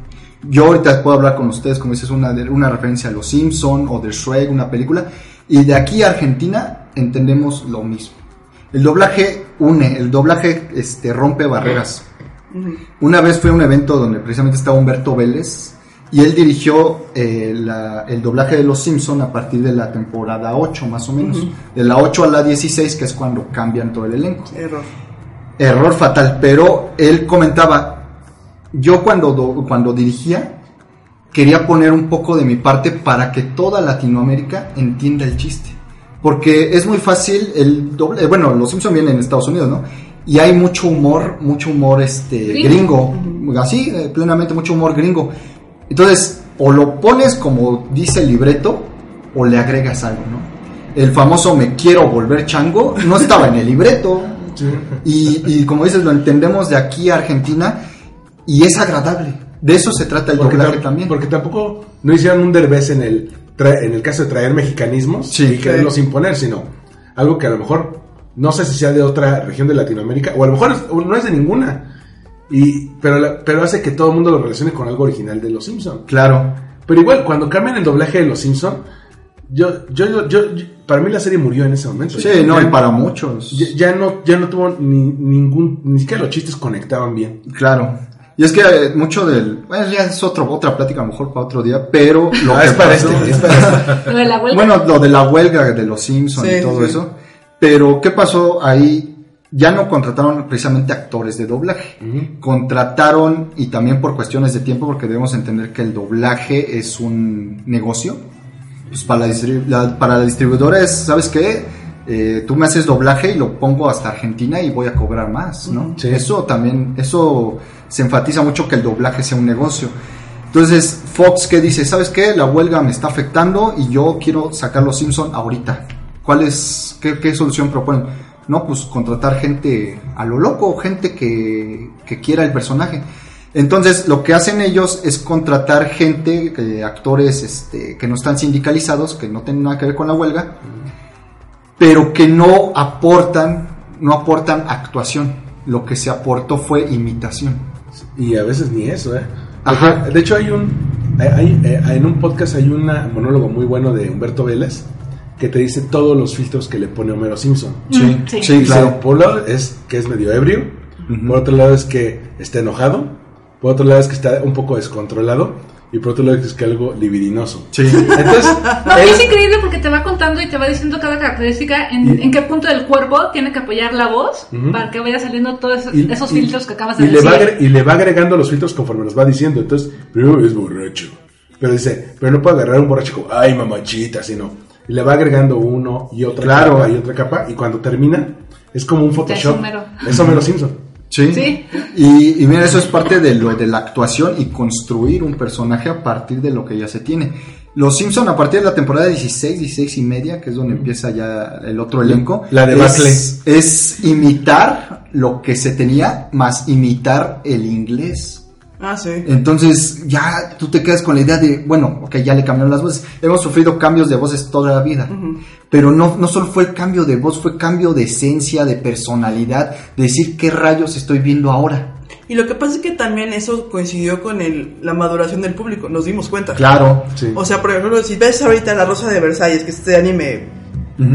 Yo ahorita puedo hablar con ustedes, como dices, una, una referencia a Los Simpson o de Shrek, una película, y de aquí a Argentina entendemos lo mismo. El doblaje une, el doblaje este, rompe barreras. Una vez fue a un evento donde precisamente estaba Humberto Vélez y él dirigió eh, la- el doblaje de Los Simpson a partir de la temporada 8 más o menos. De la 8 a la 16 que es cuando cambian todo el elenco. Error. Error fatal, pero él comentaba, yo cuando, do- cuando dirigía quería poner un poco de mi parte para que toda Latinoamérica entienda el chiste. Porque es muy fácil el doble, eh, bueno, los Simpson vienen en Estados Unidos, ¿no? Y hay mucho humor, mucho humor este Gringo. gringo, así, eh, plenamente mucho humor gringo. Entonces, o lo pones como dice el libreto, o le agregas algo, ¿no? El famoso me quiero volver chango no estaba en el libreto. Y, y como dices, lo entendemos de aquí a Argentina y es agradable. De eso se trata el Porque, doblaje tam- también. porque tampoco no hicieron un derbez en el, en el caso de traer mexicanismos y quererlos imponer, sino algo que a lo mejor no sé si sea de otra región de Latinoamérica o a lo mejor no es de ninguna. Y, pero, la- pero hace que todo el mundo lo relacione con algo original de Los Simpson. Claro. Pero igual, cuando cambian el doblaje de Los Simpson, yo, yo, yo, yo- yo- para mí la serie murió en ese momento. Sí, no, y para muchos. Ya, ya no, ya no tuvo ni, ningún, ni siquiera los chistes conectaban bien. Claro. Y es que eh, mucho del. Bueno, ya es otro, otra plática, a lo mejor para otro día, pero. Lo *laughs* Ah, que es para pasó- este, es para *laughs* Lo de la huelga. Bueno, lo de la huelga de los Simpsons Sí, y todo sí. eso. Pero, ¿qué pasó ahí? ya no contrataron precisamente actores de doblaje. Contrataron, y también por cuestiones de tiempo, porque debemos entender que el doblaje es un negocio. Pues para la, distribu- la- para la distribuidora es, ¿sabes qué? Eh, tú me haces doblaje y lo pongo hasta Argentina y voy a cobrar más, ¿no? Eso también, eso se enfatiza mucho que el doblaje sea un negocio. Entonces, Fox que dice, ¿sabes qué? La huelga me está afectando y yo quiero sacar los Simpson ahorita. ¿Cuál es, qué, qué solución proponen? No, pues contratar gente a lo loco, gente que, que quiera el personaje. Entonces, lo que hacen ellos es contratar gente, eh, actores este, que no están sindicalizados, que no tienen nada que ver con la huelga, pero que no aportan, no aportan actuación. Lo que se aportó fue imitación. Y a veces ni eso, ¿eh? Ajá. De hecho, hay un. hay- hay, eh, en un podcast hay un monólogo muy bueno de Humberto Vélez que te dice todos los filtros que le pone Homero Simpson. Sí, sí. claro. Por un lado es que es medio ebrio, por otro lado es que está enojado, por otro lado es que está un poco descontrolado y por otro lado es que algo libidinoso. Sí. Entonces, *laughs* No, es increíble porque te va contando y te va diciendo cada característica en, Y- en qué punto del cuerpo tiene que apoyar la voz para que vaya saliendo todos esos, Y- esos y- filtros que acabas de y le, decir. va agre- y le va agregando los filtros conforme los va diciendo. Entonces, primero es borracho. Pero dice, pero no puede agarrar un borracho como, ay, mamachita, sino. Y le va agregando uno y otra Claro. capa y otra capa. Y cuando termina, es como un Photoshop. Es Homero Simpson. Sí. Sí. Y, y mira, eso es parte de lo de la actuación y construir un personaje a partir de lo que ya se tiene. Los Simpson a partir de la temporada 16, 16 y media, que es donde empieza ya el otro elenco, La debacle. es, es imitar lo que se tenía, más imitar el inglés. Ah, sí. Entonces ya tú te quedas con la idea de, bueno, ok, ya le cambiaron las voces. Hemos sufrido cambios de voces toda la vida. Pero no, no solo fue el cambio de voz, fue cambio de esencia, de personalidad, de decir qué rayos estoy viendo ahora. Y lo que pasa es que también eso coincidió con el, la maduración del público, nos dimos cuenta. Claro. O sea, por ejemplo, si ves ahorita La Rosa de Versalles, que es este anime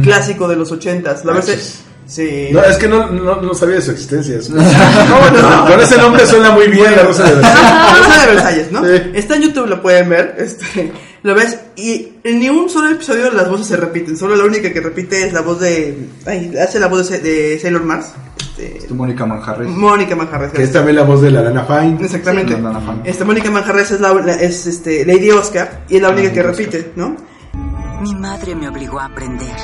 clásico de los ochentas, la verdad sí. No, es que no, no, no sabía de su existencia. *laughs* Es- Con ese nombre suena muy bien la Rosa de Versalles. La Rosa de Versalles, ¿no? Está en YouTube, lo pueden ver. Este, lo ves y en ni un solo episodio las voces se repiten. Solo la única que repite es la voz de. Ay, hace la voz de, de Sailor Mars. Este, Este, Mónica Manjarres. Mónica Manjarres. Que es también la voz de la Lana Fine. Exactamente. Sí, la Lana Fine. Esta Mónica Manjarres es, la, la- es este, Lady Oscar y es la única que repite, ¿no? Mi madre me obligó a aprender.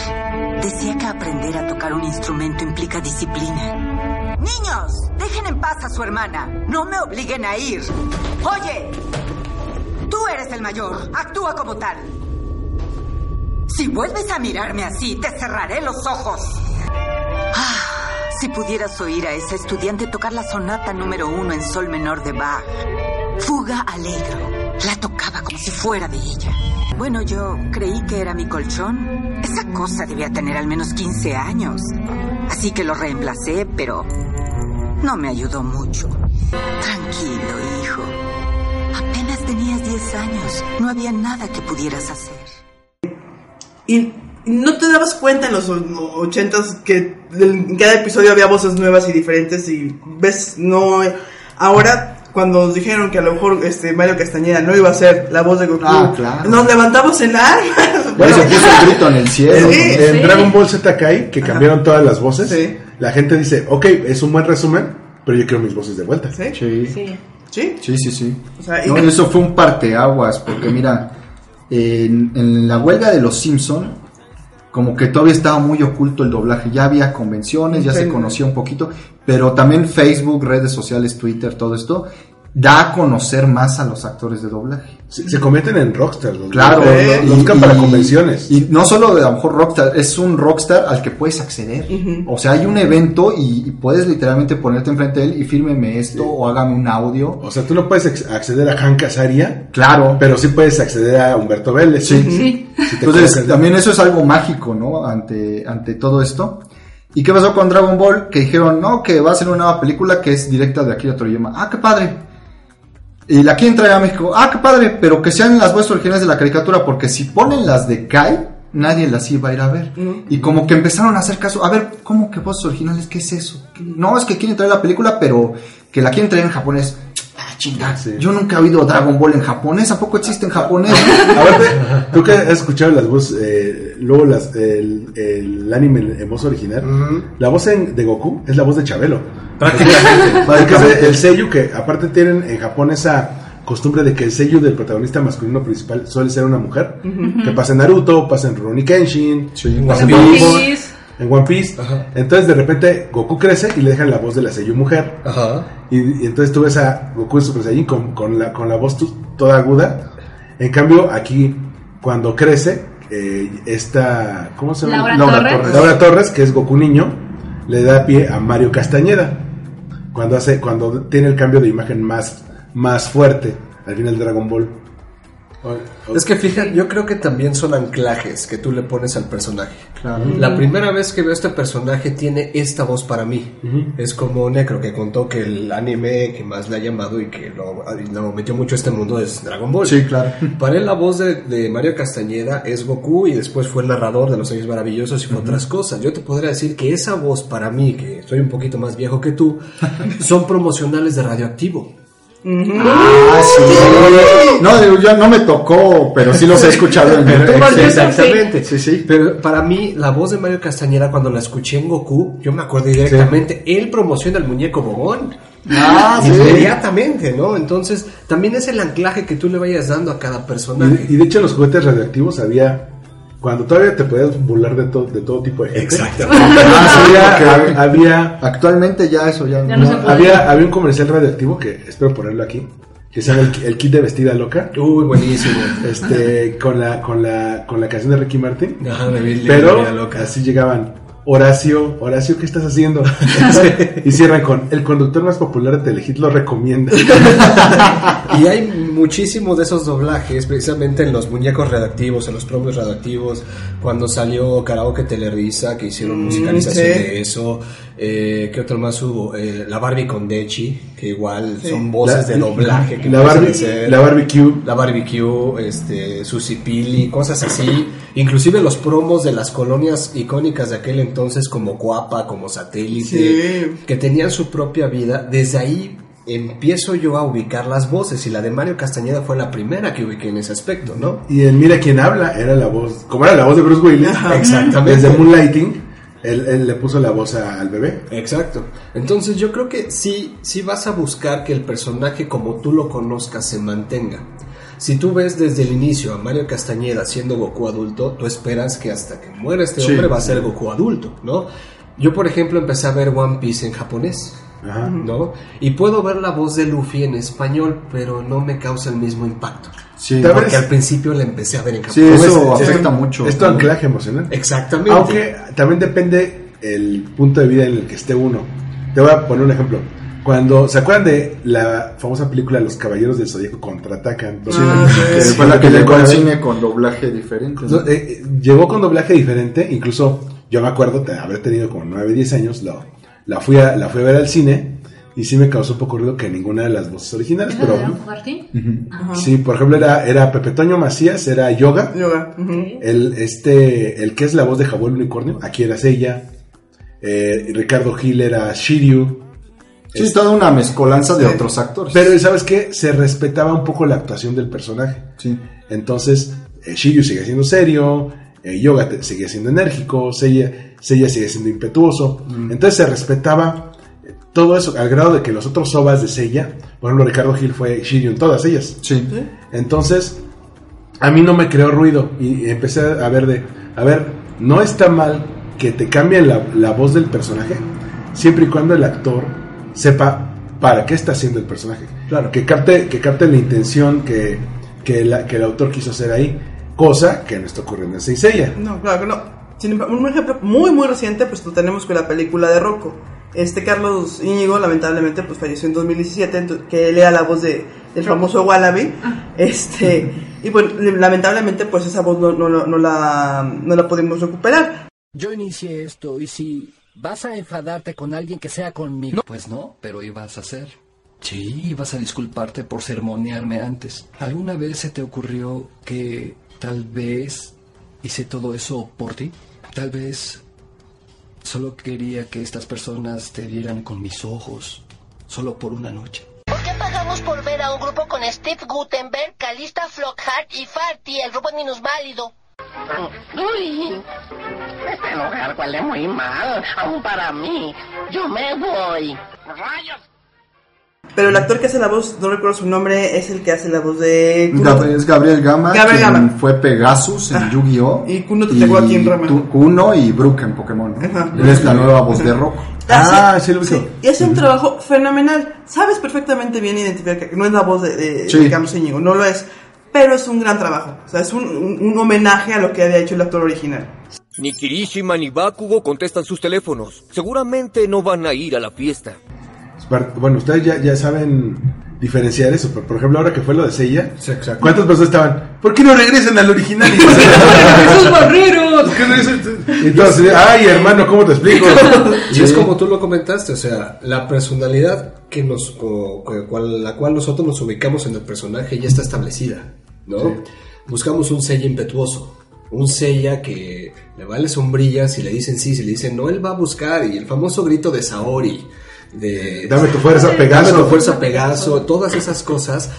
Decía que aprender a tocar un instrumento implica disciplina. Niños, dejen en paz a su hermana. No me obliguen a ir. Oye, tú eres el mayor. Actúa como tal. Si vuelves a mirarme así, te cerraré los ojos. Ah, si pudieras oír a esa estudiante tocar la sonata número uno en sol menor de Bach. Fuga alegro. La tocaba como si fuera de ella. Bueno, yo creí que era mi colchón. Esa cosa debía tener al menos 15 años. Así que lo reemplacé, pero no me ayudó mucho. Tranquilo, hijo. Apenas tenías 10 años. No había nada que pudieras hacer. Y no te dabas cuenta en los ochentas que en cada episodio había voces nuevas y diferentes y ves, no... Ahora, cuando nos dijeron que a lo mejor este Mario Castañeda no iba a ser la voz de Goku, Ah, claro. nos levantamos en armas. *laughs* Bueno, se puso el grito en el cielo. En, ¿no? en Dragon Ball Z Kai, que cambiaron todas las voces, la gente dice, ok, es un buen resumen, pero yo quiero mis voces de vuelta. ¿Sí? Sí. Sí. ¿Sí? Sí, sí, sí. O sea, y- No, y eso fue un parteaguas, porque mira, en, en la huelga de los Simpson, como que todavía estaba muy oculto el doblaje, ya había convenciones, ya se Sí. conocía un poquito, pero también Facebook, redes sociales, Twitter, todo esto, da a conocer más a los actores de doblaje. Se, se convierten en rockstars. los- Claro, los- los buscan para convenciones. Y no solo de a lo mejor rockstar, es un rockstar al que puedes acceder. O sea, hay un evento y, y puedes literalmente ponerte enfrente de él y fírmeme esto o hágame un audio. O sea, tú no puedes acceder a Hank Azaria, Claro. pero sí puedes acceder a Humberto Vélez. Sí. Sí. Si Entonces, también eso es algo mágico, ¿no? Ante, ante todo esto. ¿Y qué pasó con Dragon Ball? Que dijeron, no, que va a ser una nueva película que es directa de Akira Toriyama. Ah, qué padre. Y la quieren traer a México. Ah, qué padre, pero que sean las voces originales de la caricatura, porque si ponen las de Kai, nadie las iba a ir a ver. Y como que empezaron a hacer caso, a ver, ¿cómo que voces originales? ¿Qué es eso? No, es que quieren traer la película, pero que la quieren traer en japonés. Chinga, yo nunca he oído Dragon Ball en japonés, ¿a poco existe en japonés? *laughs* Aparte, tú que has escuchado las voces, eh, luego las, el, el anime en voz original, la voz en- de Goku es la voz de Chabelo. Prácticamente. *laughs* Prácticamente. El sello que aparte tienen en Japón esa costumbre de que el sello del protagonista masculino principal suele ser una mujer, que pasa en Naruto, pasa en Rurouni Kenshin, pasa One en Piece. En One Piece. Entonces de repente Goku crece y le dejan la voz de la sello mujer. Y, y entonces tú ves a Goku en Super Saiyan con, con la, con la voz tu- toda aguda. En cambio aquí cuando crece eh, esta ¿cómo se llama? Laura Torres. Laura Torres, que es Goku niño, le da pie a Mario Castañeda. Cuando hace cuando tiene el cambio de imagen más más fuerte al final de Dragon Ball. Es que fíjate, yo creo que también son anclajes que tú le pones al personaje. Claro. La primera vez que veo este personaje tiene esta voz para mí. Es como Necro que contó que el anime que más le ha llamado y que lo, lo metió mucho a este mundo es Dragon Ball. Sí, claro. *laughs* Para él la voz de, de Mario Castañeda es Goku y después fue el narrador de los años maravillosos y fue otras cosas. Yo te podría decir que esa voz para mí, que soy un poquito más viejo que tú, *laughs* son promocionales de Radioactivo. Ah, sí. No, yo no me tocó, pero sí los he escuchado en *laughs* *laughs* Exactamente. Sí, sí. Pero para mí, la voz de Mario Castañeda, cuando la escuché en Goku, yo me acordé directamente. Él promociona el muñeco Bogón. Ah, sí. Inmediatamente, ¿no? Entonces, también es el anclaje que tú le vayas dando a cada personaje. Y, y de hecho en los juguetes radioactivos había cuando todavía te podías burlar de todo de todo tipo de gente. Exactamente. *laughs* Sí, *laughs* había, Actualmente ya eso ya, Ya no se puede. había había un comercial radioactivo que espero ponerlo aquí que se llama el, el kit de vestida loca. Uy, buenísimo. Este con la con la con la canción de Ricky Martin. Ajá, de Billy Pero Vestida Loca. así llegaban Horacio, Horacio, ¿qué estás haciendo? *laughs* y cierran con el conductor más popular de Telehit lo recomienda. Y hay muchísimos de esos doblajes, precisamente en los muñecos redactivos, en los promos redactivos, cuando salió Karaoke Telerisa, que hicieron Mm, musicalización sí. de eso. Eh, ¿Qué otro más hubo? Eh, la Barbie con Dechi, que igual Sí. son voces La- de doblaje. Que la Barbie- hacer. la barbecue. La barbecue, este, Susie Pili, cosas así. Inclusive los promos de las colonias icónicas de aquel entonces como Coapa, como Satélite, Sí. que tenían su propia vida. Desde ahí empiezo yo a ubicar las voces y la de Mario Castañeda fue la primera que ubiqué en ese aspecto, ¿no? Y el Mira quién habla era la voz, como era la voz de Bruce Willis, Exactamente. desde Moonlighting, él, él le puso la voz al bebé. Exacto. Entonces yo creo que sí, sí vas a buscar que el personaje como tú lo conozcas se mantenga. Si tú ves desde el inicio a Mario Castañeda siendo Goku adulto, tú esperas que hasta que muera este Sí. hombre va a ser Goku adulto, ¿no? Yo, por ejemplo, empecé a ver One Piece en japonés, Ajá. ¿no? Y puedo ver la voz de Luffy en español, pero no me causa el mismo impacto. Sí. Porque vez- al principio la empecé a ver en Sí, japonés. eso Es- afecta mucho. Es tu anclaje emocional. Exactamente. Aunque también depende el punto de vida en el que esté uno. Te voy a poner un ejemplo. Cuando, ¿se acuerdan de la famosa película Los Caballeros del Zodíaco contraatacan? Sí, Ah, que sí. fue la que llegó al cine con doblaje diferente. ¿no? No, eh, eh, llegó con doblaje diferente, incluso yo me acuerdo de haber tenido como 9, 10 años, lo- la, fui a, la fui a ver al cine y sí me causó un poco ruido que ninguna de las voces originales, ¿Es la pero de Don Martín? Ajá. sí, por ejemplo era, era Pepe Toño Macías, era Yoga, Yoga. el, este, el que es la voz de Jabón Unicornio, aquí eras ella, eh, Ricardo Gil era Shiryu, Sí, es toda una mezcolanza de Sí. otros actores. pero ¿sabes qué? Se respetaba un poco la actuación del personaje. sí. Entonces, eh, Shiryu sigue siendo serio, eh, Yoga sigue siendo enérgico, Seiya, Seiya sigue siendo impetuoso. Entonces se respetaba eh, todo eso, al grado de que los otros sobas de Seiya, por ejemplo, Ricardo Gil fue Shiryu en todas ellas. Sí. Entonces, a mí no me creó ruido y empecé a ver de, a ver, no está mal que te cambien la, la voz del personaje, siempre y cuando el actor sepa para qué está haciendo el personaje. Claro. Que capte, que capte la intención que, que, la- que el autor quiso hacer ahí, cosa que no está ocurriendo en Seiya. No, claro que no. Sin embargo, un ejemplo muy, muy reciente, pues lo tenemos con la película de Rocco. Este Carlos Íñigo, lamentablemente, pues falleció en 2017, ento- que lea la voz de, del famoso Wallaby. Este, *laughs* y bueno, lamentablemente, pues esa voz no, no, no la, no la pudimos recuperar. Yo inicié esto y si vas a enfadarte con alguien que sea conmigo. pues no, pero ibas a hacer. Sí, ibas a disculparte por sermonearme antes. ¿Alguna vez se te ocurrió que tal vez hice todo eso por ti? Tal vez solo quería que estas personas te vieran con mis ojos, solo por una noche. ¿Por qué pagamos por ver a un grupo con Steve Gutenberg, Calista Flockhart y Farty, el robot minusválido. Uy, este lugar huele muy mal, aún para mí. Yo me voy. ¡Rayos! Pero el actor que hace la voz, no recuerdo su nombre, es el que hace la voz de... Es Gabriel Gama, Gabriel quien Gama. fue Pegasus en Yu-Gi-Oh! Y Kuno Tetsuo aquí en Rama. Kuno y Brook en Pokémon. ¿no? Él es la nueva voz de Rock. Ah, sí, lo sí. Y hace un trabajo fenomenal. Sabes perfectamente bien identificar que no es la voz de, de, Sí. de Carlos Íñigo, no lo es. Pero es un gran trabajo. O sea, es un, un- un homenaje a lo que había hecho el actor original. Ni Kirishima ni Bakugo contestan sus teléfonos. Seguramente no van a ir a la fiesta. Bueno, ustedes ya, ya saben diferenciar eso. Por, por ejemplo, ahora que fue lo de Seiya, ¿cuántas personas estaban? ¿Por qué no regresan al original? Y *laughs* ¡Esos barreros! Entonces, ay, hermano, ¿cómo te explico? *laughs* Y es como tú lo comentaste, o sea, la personalidad que nos, co- cual- la cual nosotros nos ubicamos en el personaje ya está establecida, ¿no? Sí. Buscamos un Seiya impetuoso, un Seiya que le vale sombrillas, si le dicen sí, si le dicen no, él va a buscar, y el famoso grito de Saori, de... Dame tu fuerza, Pegaso. Dame tu fuerza, Pegaso, todas esas cosas,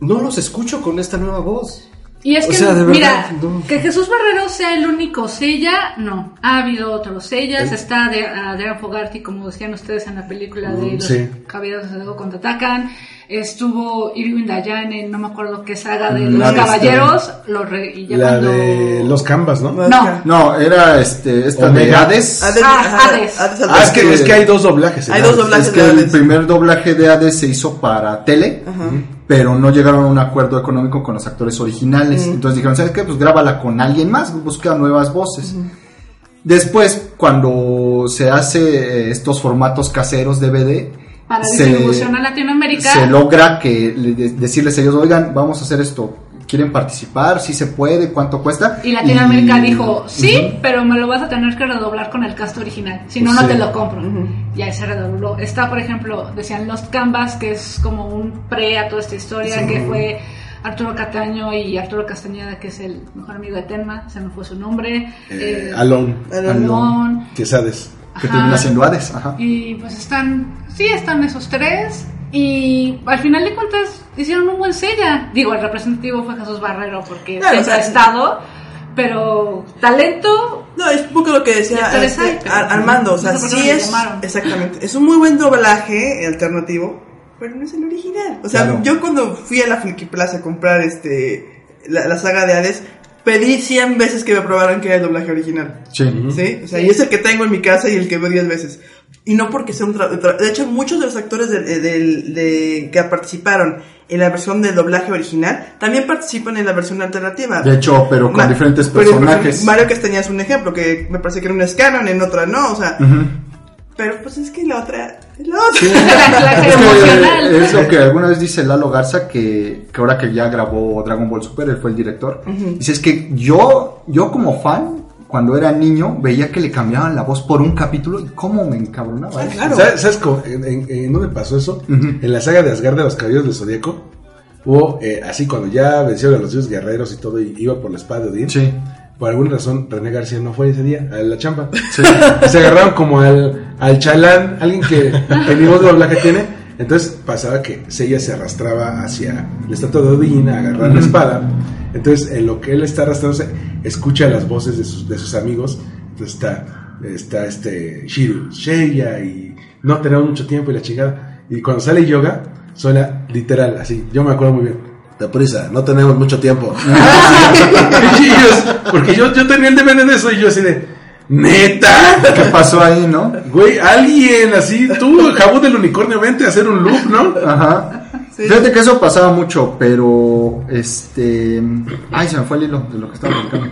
no los escucho con esta nueva voz. Y es O que, sea, de verdad, mira, no. que Jesús Barrero sea el único Sella, no. Ha habido otros Sellas. Está de, Adrián Fogarty, como decían ustedes en la película de Mm, Los sí. Caballeros de Fuego contraatacan. Estuvo Irwin Dayan en no me acuerdo qué saga de La Los de este- Caballeros. Lo re- y ya La cuando- de los Canvas, ¿no? No. No, era este, esta de. Hades. Hades, Ah, ajá, Hades. Ah, es que, es que hay dos doblajes. Hay dos doblajes Es que de el primer doblaje de Hades se hizo para tele, pero no llegaron a un acuerdo económico con los actores originales. Entonces dijeron, ¿sabes qué? Pues grábala con alguien más, busca nuevas voces. Después, cuando se hace eh, estos formatos caseros DVD, Para se- distribución a Latinoamérica. se logra que le- de- decirles a ellos, oigan, vamos a hacer esto. ¿Quieren participar? ¿Sí se puede? ¿Cuánto cuesta? Y Latinoamérica Y- dijo, sí, Ujú. pero me lo vas a tener que redoblar con el cast original. Si no, Pues no sí. te lo compro. Y ahí se redobló. Está, por ejemplo, decían Lost Canvas, que es como un pre a toda esta historia, Sí. que fue Arturo Cataño y Arturo Castañeda, que es el mejor amigo de Tenma, se me fue su nombre. Eh, Eh, Alon. Alon. Que es Hades. Que Ajá. termina siendo Hades. Ajá. Y pues están, sí, están esos tres. Y al final de cuentas hicieron un buen sella. Digo, el representativo fue Jesús Barrero porque Claro, siempre o sea, ha estado. Pero talento. No, es un poco lo que decía este, pero- Ar- Armando. O sea, no sé sí es. Exactamente. Es un muy buen doblaje alternativo, pero no es el original. O sea, Claro. yo cuando fui a la Friki Plaza a comprar este la, la saga de Hades, pedí 100 veces que me probaran que era el doblaje original. Sí. ¿Sí? O sea, y es el que tengo en mi casa y el que veo 10 veces. Y no porque sea un tra- tra- De hecho, muchos de los actores del- del- de, que participaron en la versión del doblaje original también participan en la versión alternativa. De hecho, pero con Ma- diferentes pero, personajes. Mario Castañeda es un ejemplo, que me parece que en una es canon, en otra no, o sea... Ujú. Pero pues es que la otra... *laughs* La. Es que es lo que alguna vez dice Lalo Garza que, que ahora que ya grabó Dragon Ball Super, él fue el director. Ujú. Dice es que yo, yo como fan, cuando era niño, veía que le cambiaban la voz por un capítulo y cómo me encabronaba. eso. ¿Sabes, sabes cómo- en, en- en dónde pasó eso? En la saga de Asgard de los Caballeros del Zodíaco. Hubo, eh, así cuando ya vencieron a los dioses guerreros y todo, y iba por la espada de Odín. Sí. Por alguna razón, René García no fue ese día a la chamba. *laughs* Se agarraron como al, al chalán, alguien que, que ni voz doblaje tiene. Entonces pasaba que Seiya se arrastraba hacia la estatua de Odín a agarrar la espada. Entonces, en lo que él está arrastrándose, escucha las voces de sus, de sus amigos. Entonces está, está este Shiru, Seiya y no tenemos mucho tiempo y la chingada. Y cuando sale Yoga, suena literal así. Yo me acuerdo muy bien. Deprisa, no tenemos mucho tiempo. *laughs* Porque yo, yo tenía el DVD de eso y yo así de, neta. ¿Qué pasó ahí, no? Güey, alguien así, tú, jabón del unicornio, vente a hacer un loop, ¿no? Ajá. Fíjate que eso pasaba mucho, pero este. Ay, se me fue el hilo de lo que estaba platicando.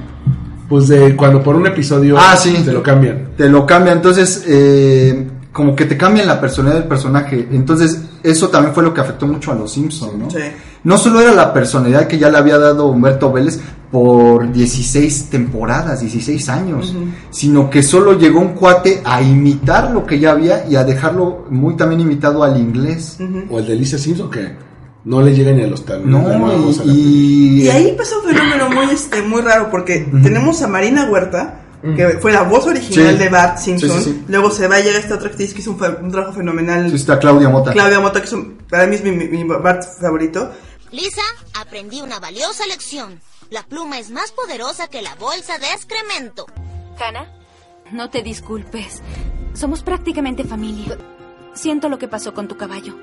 Pues de cuando por un episodio Ah, sí. te lo cambian. Te lo cambia, entonces, eh, como que te cambian la personalidad del personaje. Entonces, eso también fue lo que afectó mucho a los Simpsons, ¿no? Sí. No solo era la personalidad que ya le había dado Humberto Vélez por 16 temporadas, 16 años, sino que solo llegó un cuate a imitar lo que ya había y a dejarlo muy también imitado al inglés. O el de Lisa Simpson, que no le llega ni a los talones. No, y, Y ahí pasa un fenómeno muy, este, muy raro, porque tenemos a Marina Huerta que fue la voz original Sí. de Bart Simpson. Sí, sí, sí. Luego se va a llegar esta otra actriz que hizo un, trabajo fenomenal. Sí, está Claudia Mota. Claudia Mota, que es un- para mí es mi, mi- mi Bart favorito. Lisa, aprendí una valiosa lección. La pluma es más poderosa que la bolsa de excremento. Hannah, no te disculpes. Somos prácticamente familia. Siento lo que pasó con tu caballo.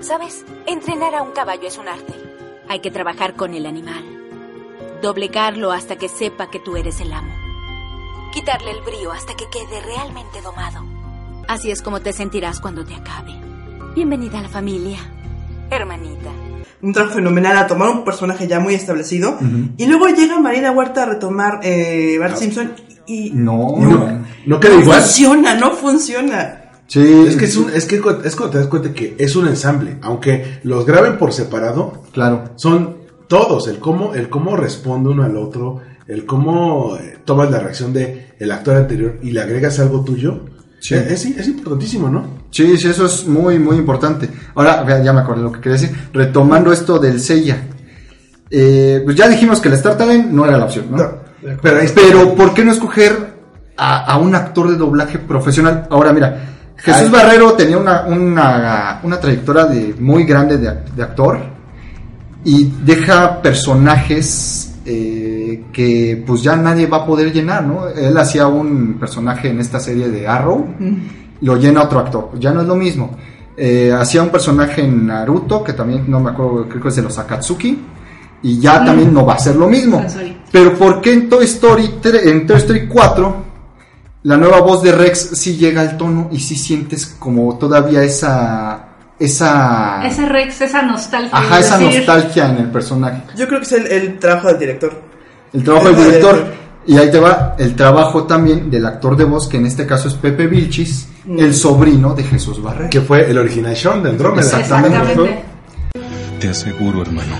¿Sabes? Entrenar a un caballo es un arte. Hay que trabajar con el animal. Doblegarlo hasta que sepa que tú eres el amo. Quitarle el brío hasta que quede realmente domado. Así es como te sentirás cuando te acabe. Bienvenida a la familia, hermanita. Un trabajo fenomenal a tomar un personaje ya muy establecido. Y luego llega Marina Huerta a retomar eh, Bart Simpson y No, No, no queda igual. funciona, no funciona. Sí. Es que es, un, es que es cuando te das cuenta que es un ensamble, aunque los graben por separado, claro. son todos, el cómo, el cómo responde uno al otro, el cómo eh, tomas la reacción de el actor anterior y le agregas algo tuyo, Sí. eh, es, es importantísimo, ¿no? Sí, sí, eso es muy, muy importante. Ahora, ya me acordé lo que quería decir. Retomando esto del Seiya. Eh, pues ya dijimos que el Star Talent no era la opción, ¿no? pero, pero, ¿por qué no escoger a, a un actor de doblaje profesional? Ahora, mira, Jesús Ay. Barrero tenía una, una, una trayectoria de, muy grande de, de actor y deja personajes eh, que pues ya nadie va a poder llenar, ¿no? Él hacía un personaje en esta serie de Arrow lo llena otro actor, ya no es lo mismo. Eh, hacía un personaje en Naruto, que también no me acuerdo, creo que es de los Akatsuki, y ya Mm. también no va a ser lo mismo. Sorry. Pero ¿por qué en Toy Story, tre- en Toy Story 4, la nueva voz de Rex sí llega al tono y sí sientes como todavía esa... Esa... Ese Rex, esa nostalgia. Ajá, es esa decir, nostalgia en el personaje. Yo creo que es el, el trabajo del director. El trabajo del director. Y ahí te va el trabajo también del actor de voz, que en este caso es Pepe Vilchis, Mm. el sobrino de Jesús Barrera. Que fue el original Sean de Andrómeda. Exactamente. Te aseguro, hermano,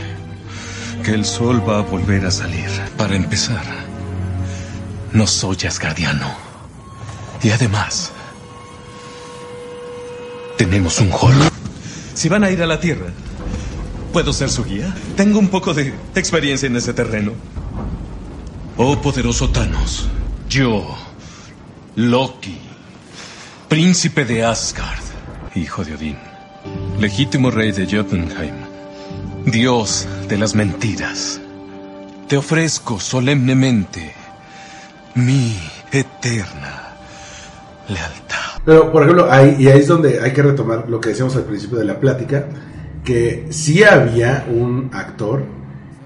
que el sol va a volver a salir. Para empezar, no soy asgardiano. Y además, tenemos un Hulk. Si van a ir a la Tierra, ¿puedo ser su guía? Tengo un poco de experiencia en ese terreno. Oh poderoso Thanos, yo, Loki, príncipe de Asgard, hijo de Odín, legítimo rey de Jotunheim, dios de las mentiras, te ofrezco solemnemente mi eterna lealtad. Pero, por ejemplo, ahí, y ahí es donde hay que retomar lo que decíamos al principio de la plática, que sí había un actor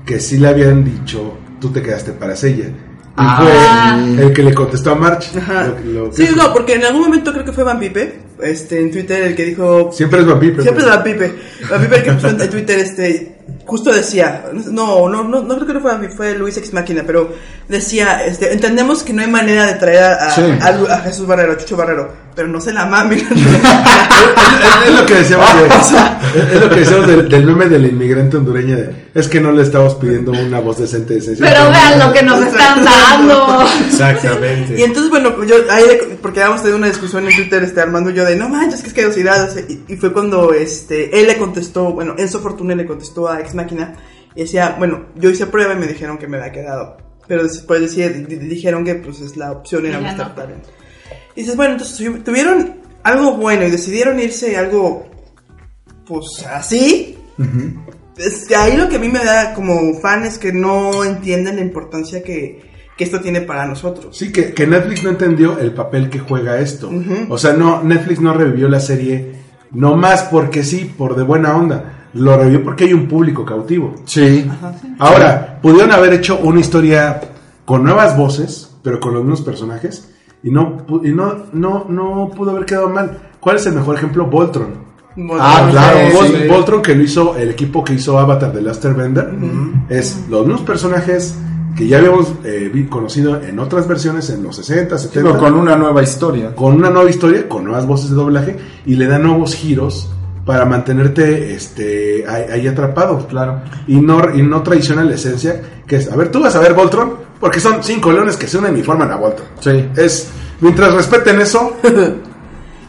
que sí le habían dicho, tú te quedaste para Sella. Y Ah. fue el que le contestó a March. Lo- lo que- Sí, no, porque en algún momento creo que fue Van Pipe, este, en Twitter, el que dijo... Siempre es Van Pipe. Siempre es Van Pipe. Van Pipe el que puso en *laughs* Twitter, este, justo decía, no, no, no, no creo que no fue Van Pipe, fue Luis Ex Máquina, pero decía, este, entendemos que no hay manera de traer a, a- Sí. a Lu- a Jesús Barrero, a Chucho Barrero, pero no se la mamen. *laughs* es, es lo que decíamos, *laughs* de- es, es lo que decíamos del, del meme del inmigrante hondureño de, es que no le estamos pidiendo una voz decente de. Pero vean lo que nos están dando. Exactamente. Y entonces, bueno, yo ahí, porque habíamos tenido una discusión en Twitter, este, Armando y yo, de no manches, que es curiosidad. o sea, y, y fue cuando este, él le contestó, bueno, Enzo Fortuna le contestó a Ex Máquina y decía, bueno, yo hice prueba y me dijeron que me había quedado. Pero después decía, di- di- dijeron que pues es la opción era Mr. no. Talent. Y dices, bueno, entonces tu- tuvieron algo bueno y decidieron irse algo, pues así. Es que ahí lo que a mí me da como fan es que no entienden la importancia que, que esto tiene para nosotros. Sí, que, que Netflix no entendió el papel que juega esto. O sea, no, Netflix no revivió la serie, no más porque sí, por de buena onda. Lo revivió porque hay un público cautivo. Sí. Ahora, pudieron haber hecho una historia con nuevas voces, pero con los mismos personajes, y no, pu- y no, no, no pudo haber quedado mal. ¿Cuál es el mejor ejemplo? Voltron. Ah, claro, Vol- sí. Voltron que lo hizo el equipo que hizo Avatar de Last Bender es los mismos personajes que ya habíamos eh, conocido en otras versiones en los 60, 70 pero con una nueva historia. con una nueva historia, con nuevas voces de doblaje y le da nuevos giros para mantenerte este ahí, ahí atrapado, claro. Y no y no traiciona la esencia que es, a ver, tú vas a ver Voltron porque son cinco leones que se unen y forman a Voltron. Sí. Es mientras respeten eso, *laughs*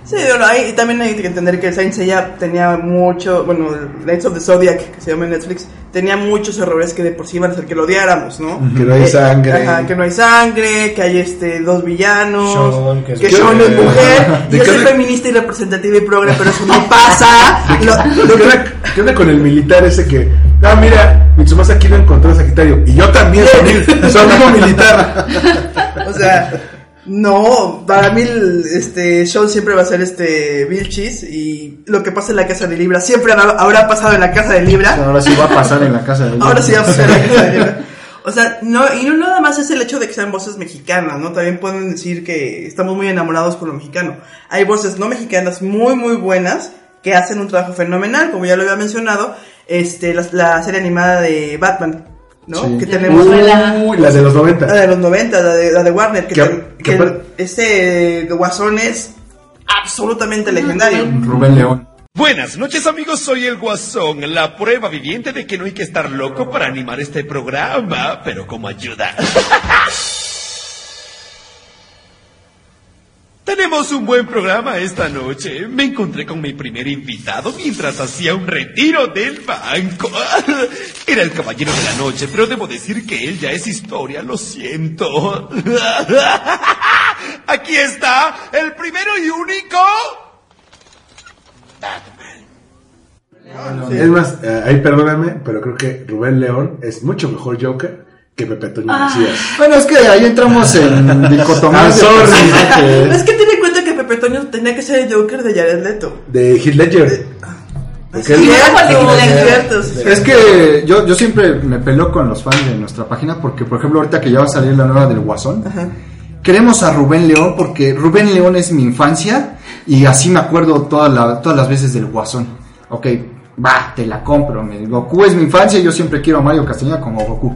Sí, bueno, hay, y también hay que entender que Saint Seiya tenía mucho, bueno, Knights of the Zodiac, que se llama en Netflix, tenía muchos errores que de por sí iban a hacer que lo odiáramos, ¿no? Que no hay Eh, sangre. Ajá, que no hay sangre, que hay este dos villanos, Sean, que que, es Sean mujer. es *laughs* mujer. ¿De Yo soy feminista y representativa y progre, pero eso no pasa. *laughs* Lo- ¿Qué onda, qué onda con el militar ese que, ah, mira, Mitsumasa aquí lo encontró a Sagitario? Y yo también, *laughs* su amigo militar. O sea, no, para mí el- este Sean siempre va a ser este Vilchis y lo que pasa en la casa de Libra siempre habrá, pasado en la casa de Libra. Ahora sí va a pasar en la casa de Ahora sí va a pasar en la casa de Libra. *laughs* O sea, no, y no nada más es el hecho de que sean voces mexicanas, ¿no? También pueden decir que estamos muy enamorados con lo mexicano. Hay voces no mexicanas muy, muy buenas que hacen un trabajo fenomenal, como ya lo había mencionado, este, la, la serie animada de Batman, ¿no? Sí. Que tenemos... Uy, la de los 90. La de los 90, la de, la de Warner, que, apar- ese Guasón es absolutamente legendario. Rubén León. Buenas noches amigos, soy el Guasón, la prueba viviente de que no hay que estar loco para animar este programa, pero como ayuda. *laughs* Tenemos un buen programa esta noche. Me encontré con mi primer invitado mientras hacía un retiro del banco. *laughs* Era el caballero de la noche, pero debo decir que él ya es historia, lo siento. *laughs* Aquí está, el primero y único. Es más, eh, ahí perdóname, pero creo que Rubén León es mucho mejor Joker que Pepe Toño Ah. Macías. Bueno, es que ahí entramos en *laughs* dicotomías. Ah, de sorry. personajes. *laughs* Es que ten en cuenta que Pepe Toño tenía que ser el Joker de Jared Leto. De Heath Ledger. Porque sí. Es que yo, yo siempre me peleo con los fans de nuestra página porque, por ejemplo, ahorita que ya va a salir la nueva del Guasón, queremos a Rubén León porque Rubén León es mi infancia y así me acuerdo toda la- todas las veces del Guasón. Ok, va, te la compro. me- Goku es mi infancia y yo siempre quiero a Mario Castañeda como Goku.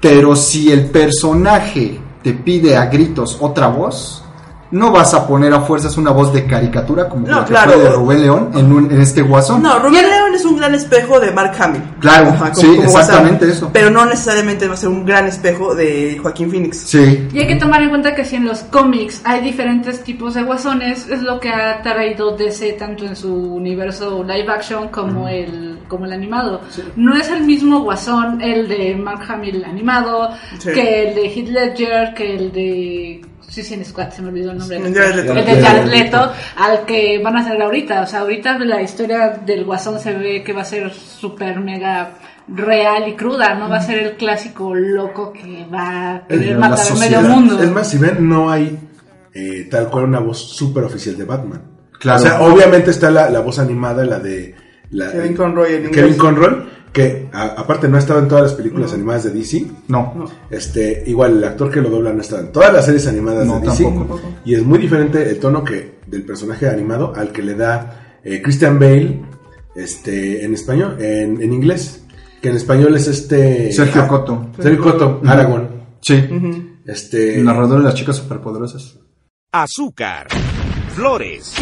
Pero si el personaje te pide a gritos otra voz, no vas a poner a fuerzas una voz de caricatura como No, la que claro. fue de Rubén León en, un- en este Guasón. No, Rubén León es un gran espejo de Mark Hamill. Claro, sí, exactamente eso. Pero no necesariamente va a ser un gran espejo de Joaquín Phoenix. Sí. Y hay que tomar en cuenta que si en los cómics hay diferentes tipos de guasones, es lo que ha traído DC tanto en su universo live action como el como el animado. No es el mismo guasón el de Mark Hamill animado, Sí. que el de Heath Ledger, que el de Suicide Squad, se me olvidó el nombre. Leto. El de Jared Leto, al que van a hacer ahorita. O sea, ahorita la historia del guasón se ve que va a ser súper mega real y cruda, no va a ser el clásico loco que va a querer matar a medio mundo. Es más, si ven, no hay eh, tal cual una voz súper oficial de Batman. Claro. O sea, obviamente está la, la voz animada, la de... La, Kevin Conroy en Kevin inglés. Conroy, que a- aparte no ha estado en todas las películas animadas de DC. No. Este, igual el actor que lo dobla no está en todas las series animadas No, de DC. tampoco. Y es muy diferente el tono que del personaje animado al que le da eh, Christian Bale este, en español, en, en inglés. Que en español es este. Sergio ah, Coto. Sergio Coto, Ujú. Aragón. Sí. Este. El narrador de las chicas superpoderosas. azúcar, flores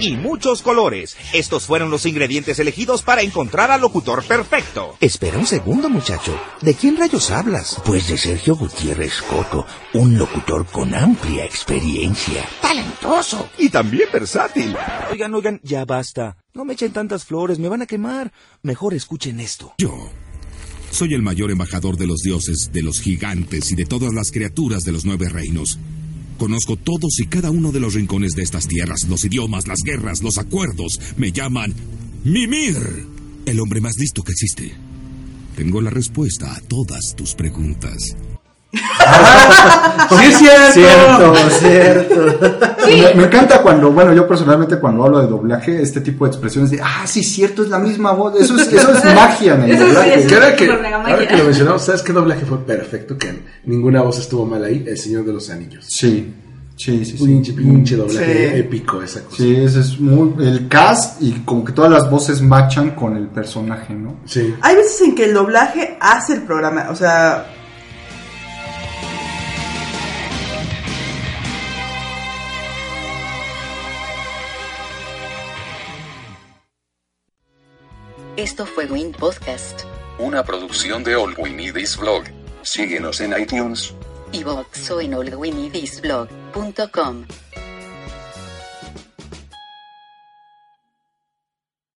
y muchos colores. Estos fueron los ingredientes elegidos para encontrar al locutor perfecto. Espera un segundo, muchacho. ¿De quién rayos hablas? Pues de Sergio Gutiérrez Coto, un locutor con amplia experiencia. Talentoso y también versátil. Oigan, oigan, ya basta. No me echen tantas flores, me van a quemar. Mejor escuchen esto. Yo soy el mayor embajador de los dioses, de los gigantes y de todas las criaturas de los nueve reinos. Conozco todos y cada uno de los rincones de estas tierras, los idiomas, las guerras, los acuerdos. Me llaman Mimir, el hombre más listo que existe. Tengo la respuesta a todas tus preguntas. *laughs* ¡Sí es cierto! Cierto, cierto. Me, me encanta cuando, bueno, yo personalmente cuando hablo de doblaje, este tipo de expresiones de, ah, sí, cierto, es la misma voz. Eso es, eso es *laughs* magia en el Eso sí, doblaje. eso Que ahora que, ahora lo mencionamos, ¿sabes qué doblaje fue perfecto? Que ninguna voz estuvo mal ahí. El Señor de los Anillos. Sí, sí, sí. sí. Pinche, pinche doblaje Sí. épico esa cosa. Sí, ese es muy. El cast y como que todas las voces machan con el personaje, ¿no? Sí. Hay veces en que el doblaje hace el programa, o sea... Esto fue Win Podcast, Una producción de All We Need Is Blog. Síguenos en iTunes. y Vox o en allwinidisblog.com.